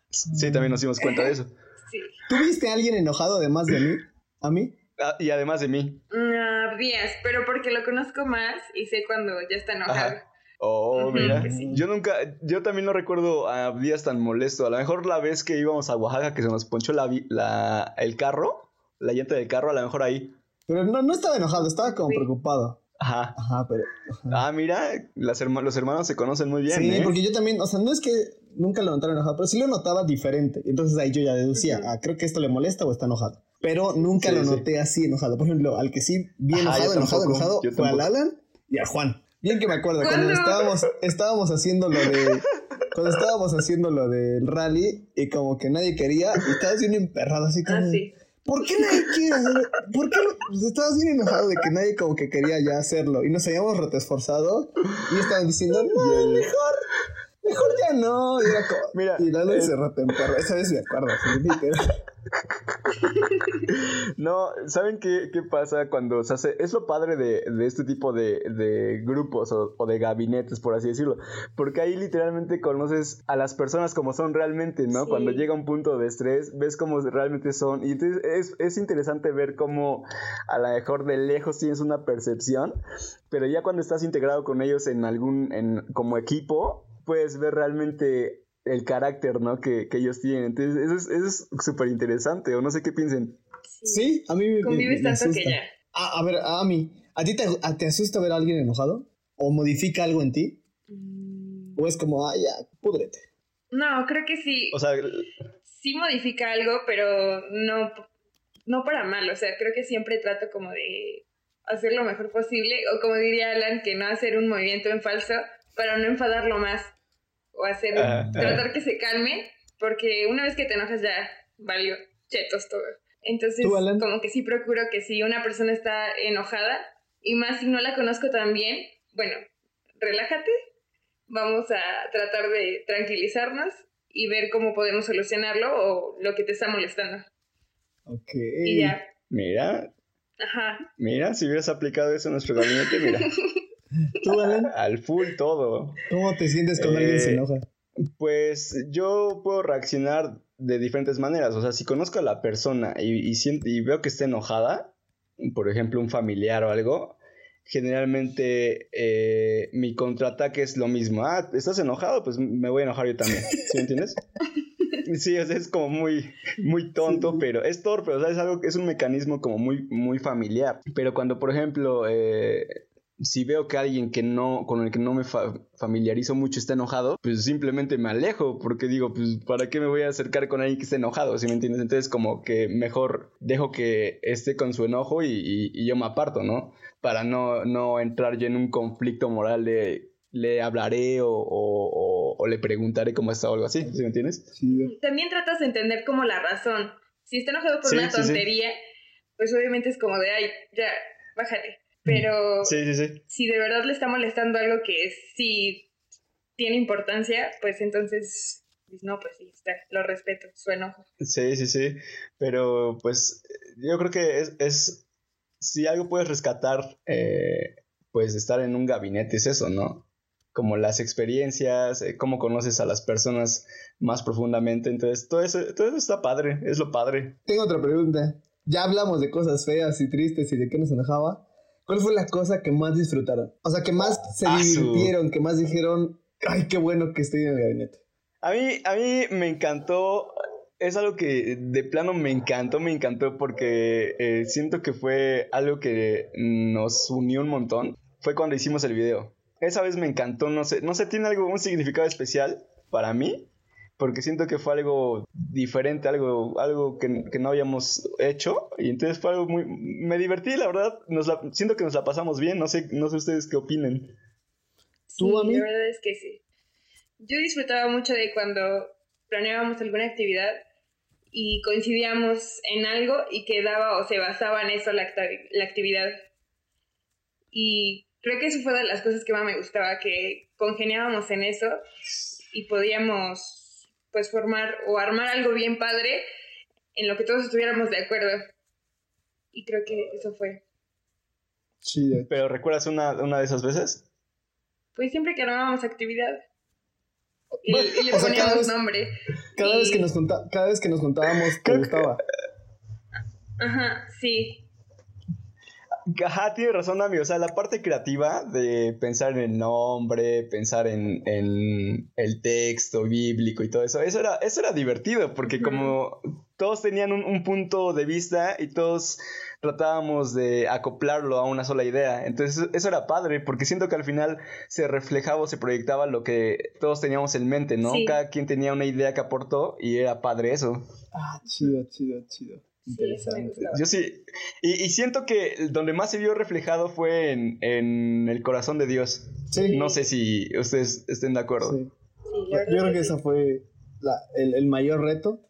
Sí, también nos dimos cuenta de eso. (laughs) Sí. ¿Tú viste a alguien enojado además de mí? ¿A mí? Ah, y además de mí. Uh, días, pero porque lo conozco más y sé cuando ya está enojado. Oh, mira. Yo nunca, yo también no recuerdo a días tan molesto. A lo mejor la vez que íbamos a Oaxaca que se nos ponchó la, la, el carro, la llanta del carro, a lo mejor ahí. Pero no, no estaba enojado, estaba como preocupado. Ajá. Ajá, pero. Ah, mira, las los hermanos se conocen muy bien. Sí, ¿eh? porque yo también, o sea, no es que nunca lo notara enojado, pero sí lo notaba diferente. Entonces ahí yo ya deducía, ah, creo que esto le molesta o está enojado. Pero nunca lo noté así enojado. Por ejemplo, al que sí, bien enojado, enojado, enojado, fue al Alan y al Juan. Bien que me acuerdo, cuando estábamos, estábamos haciendo lo de. Cuando estábamos haciendo lo del rally y como que nadie quería, y estabas bien emperrado, así como. Ah, sí. ¿Por qué nadie quiere hacerlo? ¿Por qué no? estabas bien enojado de que nadie como que quería ya hacerlo? Y nos habíamos esforzado y estaban diciendo, no, mejor, mejor ya no. Y era como, Mira, y Lalo eh, se retemperó. Esa vez me acuerdo, pero... (laughs) no, ¿saben qué, qué, pasa cuando se hace? Es lo padre de, de este tipo de, de grupos o, o, de gabinetes, por así decirlo. Porque ahí literalmente conoces a las personas como son realmente, ¿no? Sí. Cuando llega un punto de estrés, ves cómo realmente son. Y entonces es, es interesante ver cómo a lo mejor de lejos tienes una percepción, pero ya cuando estás integrado con ellos en algún, en, como equipo, puedes ver realmente el carácter, ¿no? Que, que, ellos tienen. Entonces, eso es súper es interesante, o no sé qué piensen. Sí, sí a mí me, Convives me, me tanto que ya. A, a, ver, a mí, ¿a ti te, a, te, asusta ver a alguien enojado? ¿O modifica algo en ti? Mm. ¿O es como, ah, ya, púdrete? No, creo que sí. O sea, sí modifica algo, pero no, no para mal. O sea, creo que siempre trato como de hacer lo mejor posible, o como diría Alan, que no hacer un movimiento en falso para no enfadarlo más o hacer, uh, tratar uh. que se calme, porque una vez que te enojas ya valió chetos todo. Entonces, ¿Tú, como que sí procuro que si una persona está enojada, y más si no la conozco tan bien, bueno, relájate, vamos a tratar de tranquilizarnos y ver cómo podemos solucionarlo o lo que te está molestando. Ok. Y ya. Mira. Ajá. Mira, si hubieras aplicado eso en nuestro gabinete, mira. (laughs) ¿Tú, Alan? (laughs) Al full todo. ¿Cómo te sientes cuando eh, alguien se enoja? Pues yo puedo reaccionar de diferentes maneras. O sea, si conozco a la persona y, y, siento, y veo que está enojada, por ejemplo, un familiar o algo, generalmente eh, mi contraataque es lo mismo. Ah, ¿estás enojado? Pues me voy a enojar yo también. ¿Sí me entiendes? (laughs) Sí, o sea, es como muy, muy tonto, sí. pero es torpe, o sea, es algo que es un mecanismo como muy, muy familiar. Pero cuando, por ejemplo, eh, si veo que alguien que no, con el que no me fa familiarizo mucho está enojado, pues simplemente me alejo, porque digo, pues, ¿para qué me voy a acercar con alguien que esté enojado? ¿Sí me entiendes? Entonces, como que mejor dejo que esté con su enojo y, y, y yo me aparto, ¿no? Para no, no entrar yo en un conflicto moral de le hablaré o, o, o, le preguntaré cómo está o algo así, ¿sí me entiendes? Sí. También tratas de entender como la razón. Si está enojado por sí, una tontería, sí. pues obviamente es como de, ay, ya, bájale. Pero sí, si de verdad le está molestando algo que sí tiene importancia, pues entonces, pues no, pues sí, está, lo respeto, su enojo. Sí, sí, sí. Pero pues yo creo que es, es si algo puedes rescatar, eh, pues estar en un gabinete es eso, ¿no? como las experiencias, eh, cómo conoces a las personas más profundamente. Entonces, todo eso, todo eso está padre, es lo padre. Tengo otra pregunta. Ya hablamos de cosas feas y tristes y de qué nos enojaba. ¿Cuál fue la cosa que más disfrutaron? O sea, que más se ah, divirtieron, que más dijeron, ay, qué bueno que estoy en el gabinete. A mí, a mí me encantó, es algo que de plano me encantó, me encantó porque eh, siento que fue algo que nos unió un montón. Fue cuando hicimos el video esa vez me encantó, no sé, no sé, tiene algo, un significado especial para mí, porque siento que fue algo diferente, algo, algo que, que no habíamos hecho, y entonces fue algo muy, me divertí, la verdad, nos la, siento que nos la pasamos bien, no sé, no sé ustedes qué opinen. Sí, ¿Tú a mí? la verdad es que sí. Yo disfrutaba mucho de cuando planeábamos alguna actividad y coincidíamos en algo y quedaba o se basaba en eso la, la actividad. Y creo que eso fue de las cosas que más me gustaba, que congeniábamos en eso y podíamos pues formar o armar algo bien padre en lo que todos estuviéramos de acuerdo. Y creo que eso fue. Chido. ¿Pero recuerdas una, una de esas veces? Pues siempre que armábamos actividad. Y, Bueno, y le sea, cada poníamos vez- nombre. Cada Y- vez que nos junta- cada vez que nos juntábamos te gustaba. Ajá, sí. (laughs) Ajá, tiene razón, Ami. O sea, la parte creativa de pensar en el nombre, pensar en, en el texto bíblico y todo eso, eso era, eso era divertido, porque como todos tenían un, un punto de vista y todos tratábamos de acoplarlo a una sola idea. Entonces, eso era padre, porque siento que al final se reflejaba o se proyectaba lo que todos teníamos en mente, ¿no? Sí. Cada quien tenía una idea que aportó y era padre eso. Ah, chido, chido, chido. Sí, Interesante. gustaba. Yo sí. Y, y siento que donde más se vio reflejado fue en, en el corazón de Dios. Sí, No sé si ustedes estén de acuerdo. sí. Sí, Yo verdad creo que sí. esa fue la- el, el mayor reto.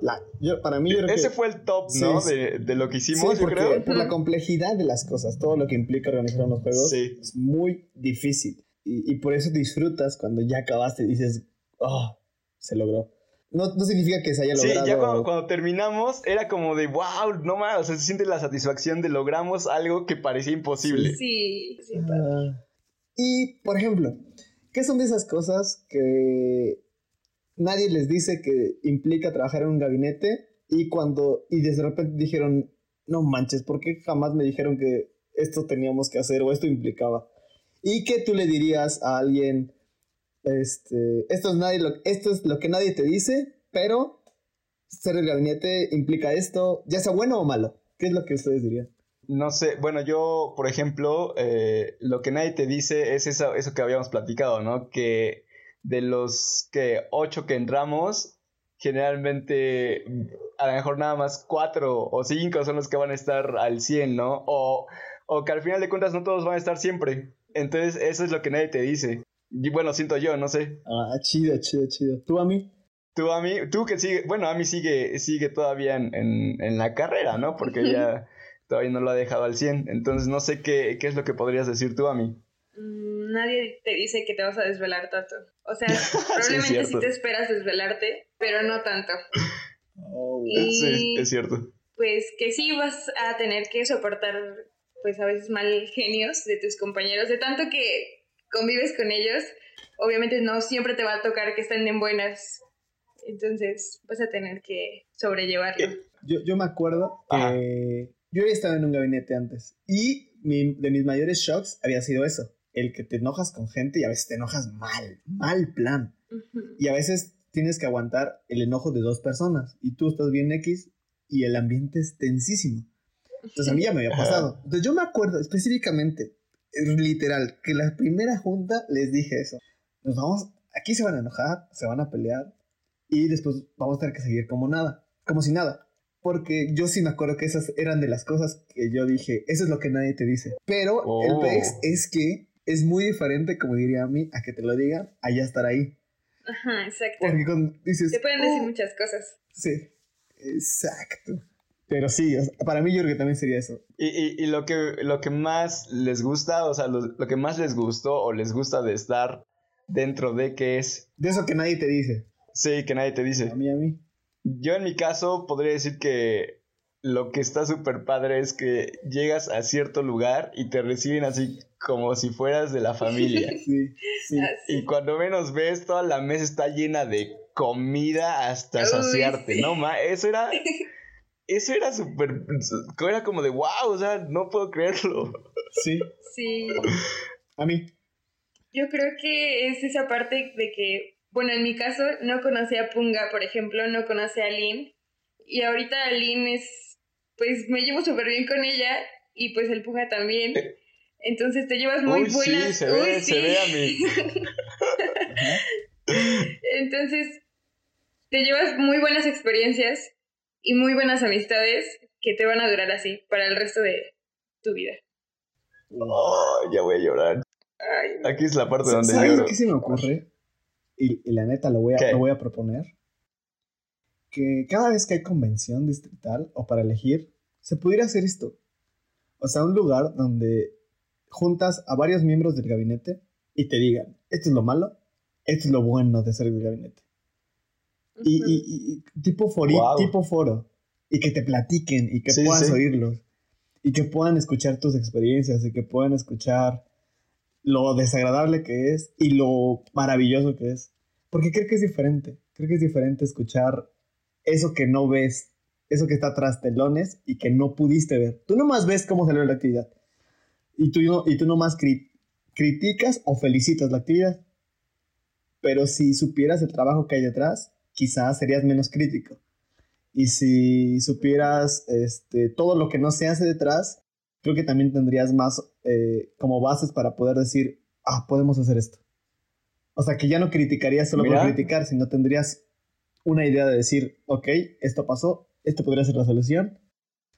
La, yo, para mí, yo creo Ese que. fue el top, Sí, ¿no? sí. De, de lo que Sí, hicimos, yo porque creo. por la complejidad de las cosas, todo lo que implica organizar unos juegos, Sí. es muy difícil. Y, y por eso disfrutas cuando ya acabaste y dices, oh, se logró. No, no significa que se haya Sí, logrado. ya cuando, cuando terminamos era como de wow, no más, o sea, se siente la satisfacción de logramos algo que parecía imposible. Sí, sí. Ah. Y, por ejemplo, ¿qué son de esas cosas que nadie les dice que implica trabajar en un gabinete y cuando, y de repente dijeron, no manches, ¿por qué jamás me dijeron que esto teníamos que hacer o esto implicaba? Y que tú le dirías a alguien, este, esto es, nadie lo, esto es lo que nadie te dice, pero ser el gabinete implica esto, ya sea bueno o malo. ¿Qué es lo que ustedes dirían? No sé, bueno, yo, por ejemplo, eh, lo que nadie te dice es eso, eso que habíamos platicado, ¿no? Que de los que ocho que entramos, generalmente a lo mejor nada más cuatro o cinco son los que van a estar al 100, ¿no? O, o que al final de cuentas no todos van a estar siempre. Entonces, eso es lo que nadie te dice. Y bueno, siento yo, no sé. Ah, chido, chido, chido. ¿Tú a mí? Tú, a mí, tú que sigue, bueno, a mí sigue, sigue todavía en, en, en la carrera, ¿no? Porque ya (laughs) todavía no lo ha dejado al 100. Entonces, no sé qué, qué es lo que podrías decir tú a mí. Mm, Nadie te dice que te vas a desvelar tanto. O sea, (laughs) probablemente sí te esperas desvelarte, pero no tanto. Oh, Y- Sí, es cierto. Pues que sí vas a tener que soportar, pues a veces mal genios de tus compañeros, de tanto que convives con ellos. Obviamente no siempre te va a tocar que estén en buenas. Entonces vas a tener que sobrellevarlo. Yo, yo me acuerdo Ajá. que yo había estado en un gabinete antes y mi- de mis mayores shocks había sido eso, el que te enojas con gente y a veces te enojas mal, mal plan. Ujú. Y a veces tienes que aguantar el enojo de dos personas y tú estás bien X y el ambiente es tensísimo. Entonces a mí ya me había pasado. Entonces yo me acuerdo específicamente, eh, literal, que la primera junta les dije eso. Nos vamos, aquí se van a enojar, se van a pelear y después vamos a tener que seguir como nada, como si nada. Porque yo sí me acuerdo que esas eran de las cosas que yo dije, eso es lo que nadie te dice. Pero el Oh. PEX es que es muy diferente, como diría a mí, a que te lo digan, a ya estar ahí. Ajá, exacto. Porque cuando dices... Te pueden decir "Oh", muchas cosas. Sí, exacto. Pero sí, para mí yo creo que también sería eso. Y, y, y lo, que, lo que más les gusta, o sea, lo, lo que más les gustó o les gusta de estar dentro de que es, De eso que nadie te dice. sí, que nadie te dice. A mí, a mí. Yo en mi caso podría decir que lo que está súper padre es que llegas a cierto lugar y te reciben así como si fueras de la (laughs) familia. Sí, sí. (laughs) Y cuando menos ves, toda la mesa está llena de comida hasta Uy, saciarte, sí. ¿no? Ma? Eso era... (laughs) Eso era súper... Era como de wow, o sea, no puedo creerlo. Sí, Sí. a mí. Yo creo que es esa parte de que, bueno, en mi caso no conocí a Punga, por ejemplo, no conocí a Lynn. Y ahorita Lynn es, pues me llevo súper bien con ella y pues el Punga también. Entonces te llevas muy Uy, buenas. sí, se ve, Uy, se ve a mí. (laughs) Entonces te llevas muy buenas experiencias y muy buenas amistades que te van a durar así para el resto de tu vida. Oh, ya voy a llorar. Ay, no. Aquí es la parte donde ¿Sabes lloro. qué se me ocurre? Y, y la neta lo voy, a, lo voy a proponer. Que cada vez que hay convención distrital o para elegir, se pudiera hacer esto. O sea, un lugar donde juntas a varios miembros del gabinete y te digan, esto es lo malo, esto es lo bueno de ser el gabinete. Y, y, y, tipo, fori, tipo foro. Y que te platiquen y que puedas oírlos. Y que puedan escuchar tus experiencias y que puedan escuchar lo desagradable que es y lo maravilloso que es. Porque creo que es diferente. Creo que es diferente escuchar eso que no ves, eso que está tras telones y que no pudiste ver. Tú nomás ves cómo salió la actividad. Y tú, no, y tú nomás criticas o felicitas la actividad. Pero si supieras el trabajo que hay detrás, quizás serías menos crítico. Y si supieras este, todo lo que no se hace detrás, creo que también tendrías más eh, como bases para poder decir, ah, podemos hacer esto. O sea, que ya no criticarías solo por criticar, sino tendrías una idea de decir, ok, esto pasó, esto podría ser la solución.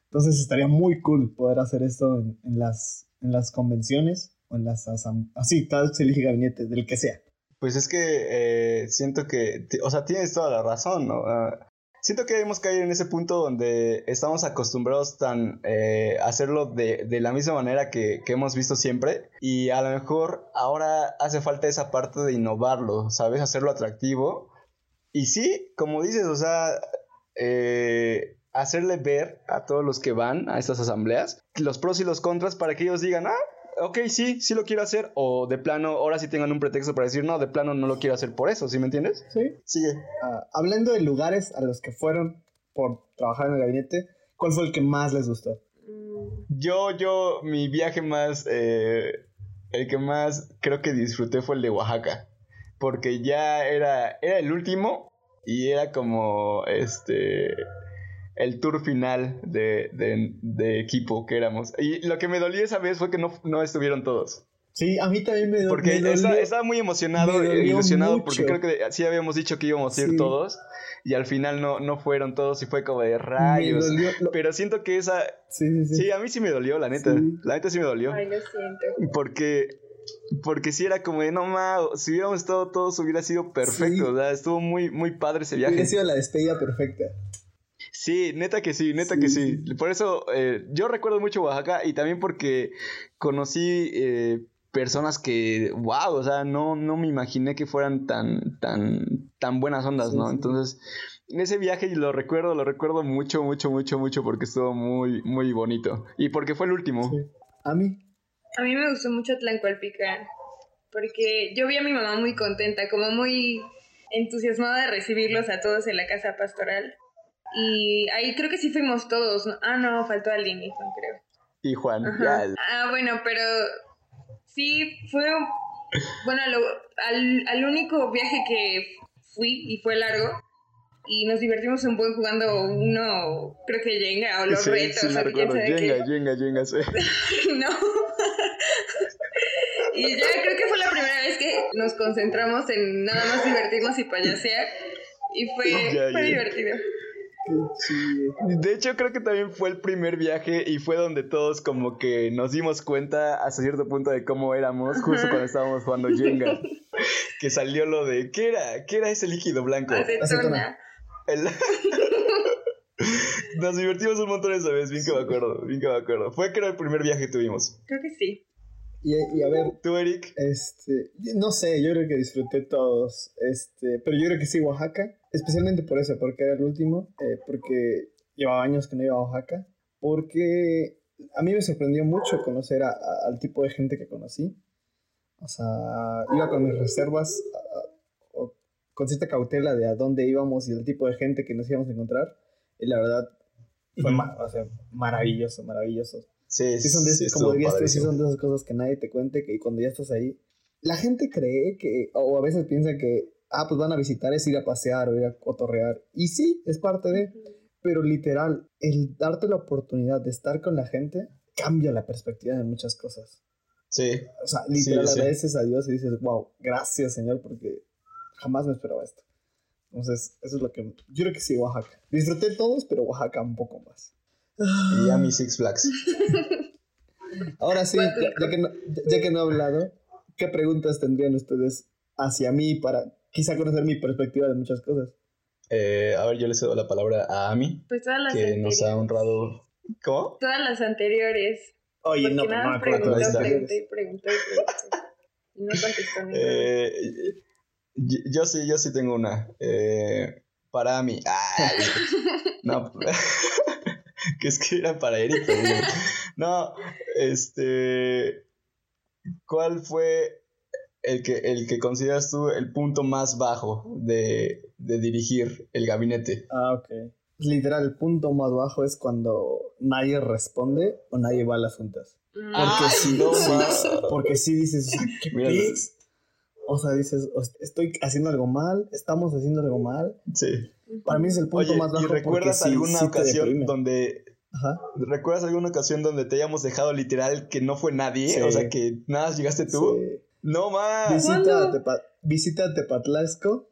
Entonces estaría muy cool poder hacer esto en, las, en las convenciones o en las así, tal vez se elige gabinete, del que sea. Pues es que eh, siento que, o sea, tienes toda la razón, ¿no? Ah, siento que hemos caído en ese punto donde estamos acostumbrados tan eh, a hacerlo de, de, la misma manera que, que, hemos visto siempre y a lo mejor ahora hace falta esa parte de innovarlo, ¿sabes? Hacerlo atractivo. Y sí, como dices, o sea, eh, hacerle ver a todos los que van a estas asambleas los pros y los contras para que ellos digan, ah, ok, sí, sí lo quiero hacer, o de plano, ahora sí tengan un pretexto para decir, no, de plano no lo quiero hacer por eso, ¿sí me entiendes? Sí. Sigue. Ah, hablando de lugares a los que fueron por trabajar en el gabinete, ¿cuál fue el que más les gustó? Yo, yo, mi viaje más, eh, el que más creo que disfruté fue el de Oaxaca, porque ya era, era el último y era como, este, el tour final de, de, equipo que éramos. Y lo que me dolió esa vez fue que no, no estuvieron todos. Sí, a mí también me, porque estaba, muy emocionado, ilusionado, porque creo que sí habíamos dicho que íbamos a ir todos, y al final no, no fueron todos y fue como de rayos. Pero siento que esa... Sí, sí, a mí sí me dolió, la neta. La neta sí me dolió. Ay, lo siento. Porque porque si era como de no mames, si hubiéramos estado todos hubiera sido perfecto, o sea, estuvo muy, muy padre ese viaje. Hubiera sido la despedida perfecta. Sí, neta que sí, neta que sí. Por eso eh, yo recuerdo mucho Oaxaca y también porque conocí eh, personas que, wow, o sea, no, no me imaginé que fueran tan, tan, tan buenas ondas, ¿no? Entonces, ese viaje lo recuerdo, lo recuerdo mucho, mucho, mucho, mucho porque estuvo muy, muy bonito. Y porque fue el último. A mí. A mí me gustó mucho Tlancualpica porque yo vi a mi mamá muy contenta, como muy entusiasmada de recibirlos a todos en la casa pastoral. Y ahí creo que sí fuimos todos. Ah, no, faltó alguien y Juan, creo. Y Juan, ya. Ah, bueno, pero sí fue. Bueno, al, al único viaje que fui y fue largo. Y nos divertimos un buen jugando uno, creo que Jenga o los retos. Sí, me recuerdo. Jenga, Jenga, Jenga, sí. (laughs) no. (laughs) y ya creo que fue la primera vez que nos concentramos en nada más divertirnos y payasear. Y fue, fue divertido. De hecho, creo que también fue el primer viaje y fue donde todos como que nos dimos cuenta hasta cierto punto de cómo éramos justo cuando estábamos jugando Jenga. (laughs) que salió lo de, ¿qué era? ¿Qué era ese líquido blanco? Acetona. (laughs) Nos divertimos un montón esa vez, bien que me acuerdo, bien que me acuerdo. Fue creo el primer viaje que tuvimos. Creo que sí. Y, a ver. ¿Tú, Eric? Este, no sé, yo creo que disfruté todos. Este, pero yo creo que sí, Oaxaca. Especialmente por eso, porque era el último. Eh, porque llevaba años que no iba a Oaxaca. Porque a mí me sorprendió mucho conocer al tipo de gente que conocí. O sea, iba con mis reservas, con cierta cautela de a dónde íbamos y el tipo de gente que nos íbamos a encontrar. Y la verdad, fue maravilloso, maravilloso. Sí, sí, son de, como sí son de esas cosas que nadie te cuente que cuando ya estás ahí, la gente cree que, o a veces piensa que, ah, pues van a visitar es ir a pasear o ir a cotorrear. Y sí, es parte de, pero literal, el darte la oportunidad de estar con la gente cambia la perspectiva de muchas cosas. Sí. O sea, literal agradeces a Dios y dices, wow, gracias Señor, porque jamás me esperaba esto. Entonces, eso es lo que... Yo creo que sí, Oaxaca. Disfruté todos, pero Oaxaca un poco más. Y a mi Six Flags. (laughs) Ahora sí, ya, que no, ya que no he hablado, ¿qué preguntas tendrían ustedes hacia mí para quizá conocer mi perspectiva de muchas cosas? Eh, a ver, yo le cedo la palabra a Ami, pues todas las que nos ha honrado. ¿Cómo? Todas las anteriores. Oye, no, nada no me acuerdo preguntó, y preguntó y preguntó. Y no contestó. Eh, yo, yo sí, yo sí tengo una. Eh, para mí. Ay, (laughs) no. (laughs) (laughs) que es que era para Eric. pero no. Este. ¿Cuál fue el que, el que consideras tú el punto más bajo de, de dirigir el gabinete? Ah, ok. Literal, el punto más bajo es cuando nadie responde o nadie va a las juntas. Mm. Porque Ay, sí, no, sí, porque sí dices, ¿qué? O sea, dices, estoy haciendo algo mal, estamos haciendo algo mal. Sí. Para mí es el punto Oye, más bajo. ¿y recuerdas porque alguna sí ocasión donde Ajá. ¿Recuerdas alguna ocasión donde te hayamos dejado literal que no fue nadie? Sí. O sea, que nada llegaste tú. Sí. No más. Visita. Tepa- visita Tepatlasco.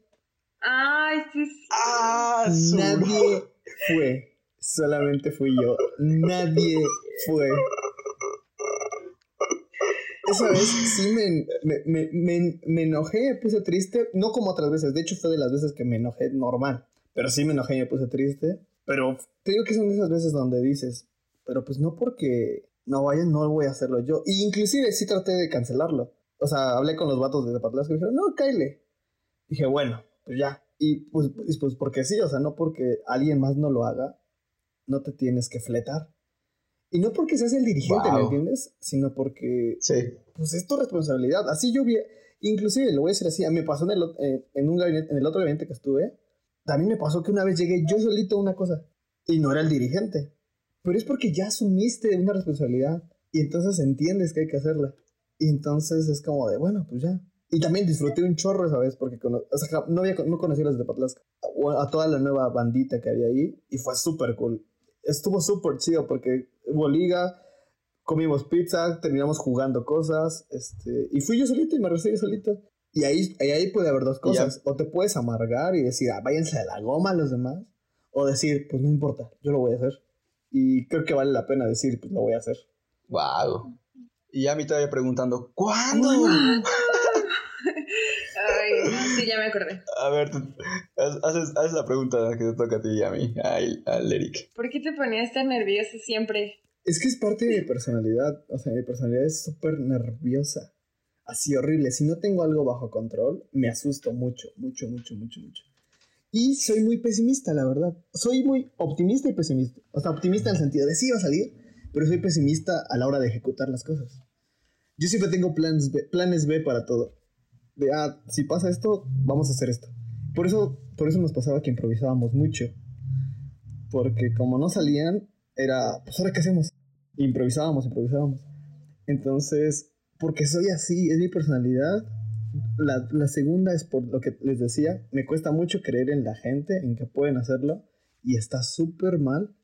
Ay, sí, sí. Ah, Nadie fue. Solamente fui yo. Nadie fue. Esa vez sí me, me, me, me- enojé, puse triste. No como otras veces. De hecho, fue de las veces que me enojé normal. Pero sí me enojé y me puse triste. Pero te digo que son de esas veces donde dices, pero pues no porque no vayan, no voy a hacerlo yo. Y inclusive sí traté de cancelarlo. O sea, hablé con los vatos de Tepatlasco y dijeron, no, Kyle. Dije, bueno, pues ya. Y pues, pues porque sí, o sea, no porque alguien más no lo haga, no te tienes que fletar. Y no porque seas el dirigente, ¿me Wow. entiendes? Sino porque, Sí. pues es tu responsabilidad. Así yo vi, inclusive lo voy a decir así, me pasó en el, eh, en, un gabinete, en el otro gabinete que estuve, también me pasó que una vez llegué yo solito a una cosa y no era el dirigente. Pero es porque ya asumiste una responsabilidad y entonces entiendes que hay que hacerla. Y entonces es como de, bueno, pues ya. Y también disfruté un chorro esa vez porque cono- o sea, no, había, no conocí a los de Patlasca. A, a toda la nueva bandita que había ahí y fue súper cool. Estuvo súper chido porque hubo liga, comimos pizza, terminamos jugando cosas. Este, y fui yo solito y me recibí solito. Y ahí, ahí, ahí puede haber dos cosas. O te puedes amargar y decir, ah, váyanse a la goma los demás. O decir, pues no importa, yo lo voy a hacer. Y creo que vale la pena decir, pues lo voy a hacer. Wow. Y ya me estaba preguntando, ¿cuándo? (laughs) Sí, ya me acordé. A ver, haces, haces la pregunta que te toca a ti y a mí, al, al Eric. ¿Por qué te ponías tan nervioso siempre? Es que es parte de mi personalidad. O sea, mi personalidad es súper nerviosa. Así horrible. Si no tengo algo bajo control, me asusto mucho, mucho, mucho, mucho, mucho. Y soy muy pesimista, la verdad. Soy muy optimista y pesimista. O sea, optimista en el sentido de sí va a salir, pero soy pesimista a la hora de ejecutar las cosas. Yo siempre tengo planes B, planes B para todo. De, ah, si pasa esto, vamos a hacer esto. Por eso, por eso nos pasaba que improvisábamos mucho. Porque como no salían, era, pues ahora qué hacemos. Improvisábamos, improvisábamos. Entonces, porque soy así, es mi personalidad. La, la segunda es por lo que les decía, me cuesta mucho creer en la gente, en que pueden hacerlo, y está súper mal.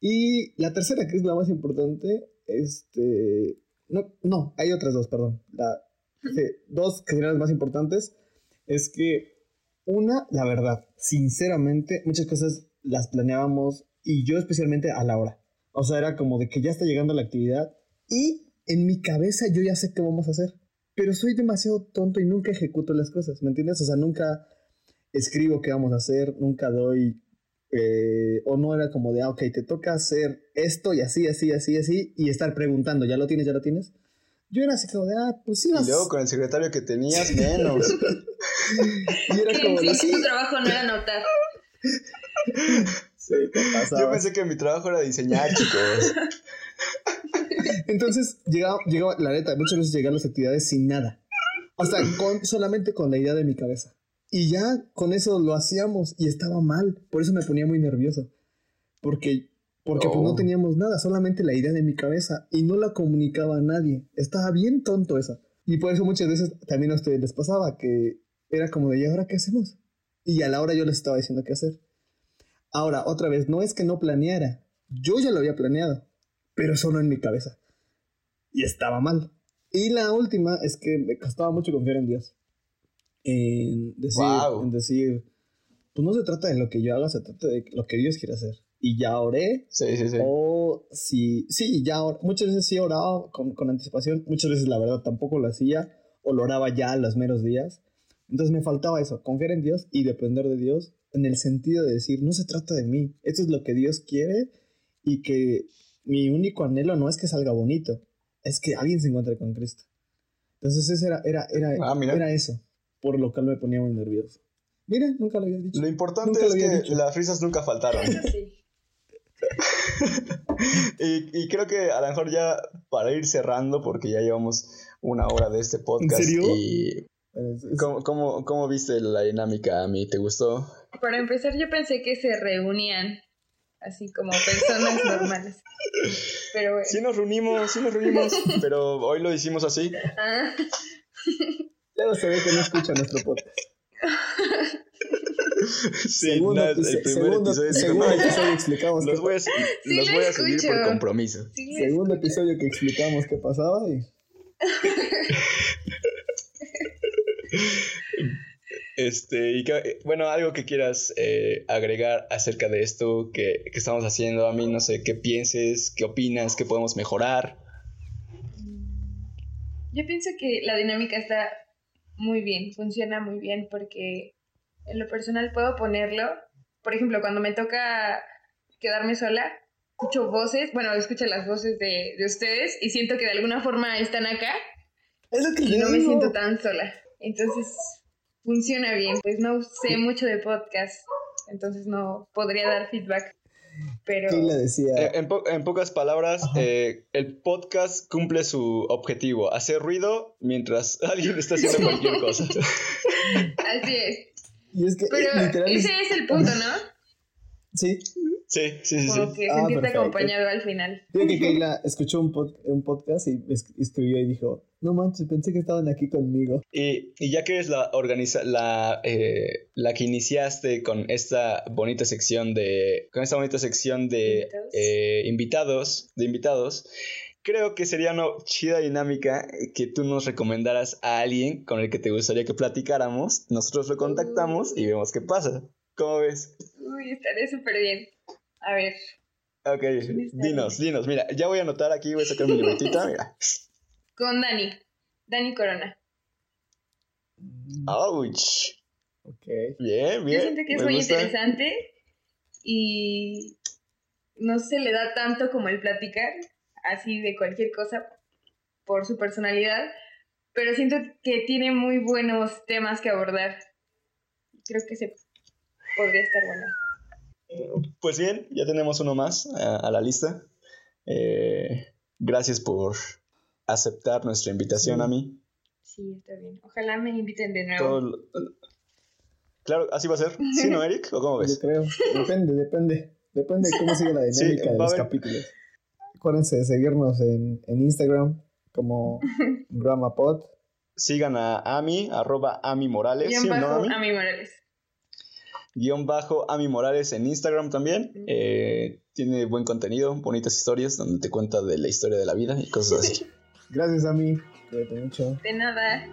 Y la tercera, que es la más importante, este... No, no, hay otras dos, perdón. La, dos las más importantes, es que una, la verdad, sinceramente, muchas cosas las planeábamos y yo especialmente a la hora. O sea, era como de que ya está llegando la actividad y en mi cabeza yo ya sé qué vamos a hacer. Pero soy demasiado tonto y nunca ejecuto las cosas, ¿me entiendes? O sea, nunca escribo qué vamos a hacer, nunca doy... eh, o no era como de, ah, ok, te toca hacer esto y así, así, así, así, y estar preguntando, ¿ya lo tienes, ya lo tienes? Yo era así como de, ah, pues sí, Y luego con el secretario que tenías, menos. (laughs) Y era como de, sí tu trabajo no era anotar. sí, ¿qué pasaba? Yo pensé que mi trabajo era diseñar, chicos. (laughs) Entonces, llegaba, llegaba, la neta, muchas veces llegaban las actividades sin nada. O sea, con, solamente con la idea de mi cabeza. Y ya con eso lo hacíamos y estaba mal. Por eso me ponía muy nervioso. Porque, porque pues no Oh. teníamos nada, solamente la idea de mi cabeza. Y no la comunicaba a nadie. Estaba bien tonto eso. Y por eso muchas veces también a ustedes les pasaba que era como de, ¿y ahora qué hacemos? Y a la hora yo les estaba diciendo qué hacer. Ahora, otra vez, no es que no planeara. Yo ya lo había planeado pero solo en mi cabeza. Y estaba mal. Y la última es que me costaba mucho confiar en Dios. En decir, Wow. en decir, pues no se trata de lo que yo haga, se trata de lo que Dios quiere hacer. Y ya oré, Sí, sí, sí. o si, sí, ya or- muchas veces sí oraba con, con anticipación, muchas veces la verdad tampoco lo hacía, o lo oraba ya a los meros días. Entonces me faltaba eso, confiar en Dios y depender de Dios en el sentido de decir, no se trata de mí, esto es lo que Dios quiere y que mi único anhelo no es que salga bonito, es que alguien se encuentre con Cristo. Entonces ese era, era, era, Ah, mira. era eso, por lo cual me ponía muy nervioso. Mira, nunca lo había dicho. Lo importante es que dicho. las risas nunca faltaron. (laughs) Sí. (laughs) y, y creo que a lo mejor ya para ir cerrando, porque ya llevamos una hora de este podcast. serio? Y ¿cómo, cómo, cómo viste la dinámica a mí? ¿Te gustó? Para empezar, yo pensé que se reunían así como personas (laughs) normales. Pero bueno. Sí nos reunimos, sí nos reunimos, (laughs) pero hoy lo hicimos así. Ah, Luego se ve que no escucha nuestro podcast. (laughs) Sí, segundo el primer segundo- episodio segundo "No, episodio explicamos los voy a, Sí los lo voy a seguir por compromiso. sí, Segundo episodio que explicamos qué pasaba y (laughs) Este, y que, bueno, algo que quieras eh, agregar acerca de esto que, que estamos haciendo, a mí no sé, qué pienses, qué opinas, qué podemos mejorar. Yo pienso que la dinámica está muy bien, funciona muy bien porque en lo personal puedo ponerlo. Por ejemplo, cuando me toca quedarme sola, escucho voces, bueno, escucho las voces de, de ustedes y siento que de alguna forma están acá es lo que y no me digo. siento tan sola. Entonces, funciona bien. Pues no sé mucho de podcast, entonces no podría dar feedback. Pero Keila decía, Eh, en, po- en pocas palabras, eh, el podcast cumple su objetivo, hacer ruido mientras (laughs) alguien está haciendo cualquier cosa. (laughs) así es. Y es que Pero literal ese es el punto, ¿no? (laughs) sí, Sí, sí, sí. Como sí. que Ah, sentirte perfecto. acompañado al final. Digo que Keila escuchó un, pod- un podcast y es- escribió y dijo, no manches, pensé que estaban aquí conmigo. Y, y ya que eres la, organiza la, eh, la que iniciaste con esta bonita sección de, con esta bonita sección de Invitados. eh, invitados, de invitados, creo que sería una chida dinámica que tú nos recomendaras a alguien con el que te gustaría que platicáramos. Nosotros lo contactamos y vemos qué pasa. ¿Cómo ves? Uy, estaré súper bien. A ver, Ok, dinos, dinos. Mira, ya voy a anotar aquí, voy a sacar mi libretita. Mira. con Dani. Dani Corona. Ouch. Ok. Bien, bien. Yo siento que es muy gusta. interesante y no se le da tanto como el platicar, así de cualquier cosa, por su personalidad, pero siento que tiene muy buenos temas que abordar. Creo que se podría estar bueno. Pues bien, ya tenemos uno más a, a la lista. Eh, gracias por aceptar nuestra invitación Sí. a mí. Sí, está bien. Ojalá me inviten de nuevo. Todo lo- Claro, así va a ser. ¿Sí, no, Eric? ¿O cómo Yo ves? creo, depende, depende. Depende de cómo sigue la Sí, dinámica de los haber- capítulos. Acuérdense de seguirnos en, en Instagram como (laughs) GramaPod. Sigan a Ami, arroba Ami Morales. Guión ¿sí, o no, bajo Ami? mi Morales. Guión bajo Ami Morales en Instagram también. Eh, tiene buen contenido, bonitas historias donde te cuenta de la historia de la vida y cosas así. (laughs) Gracias a mí. Cuídate mucho. De nada.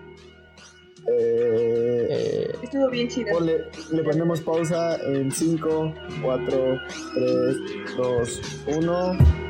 Eh, Eh, Estuvo bien chido. ponle- le ponemos pausa en 5, 4, 3, 2, 1.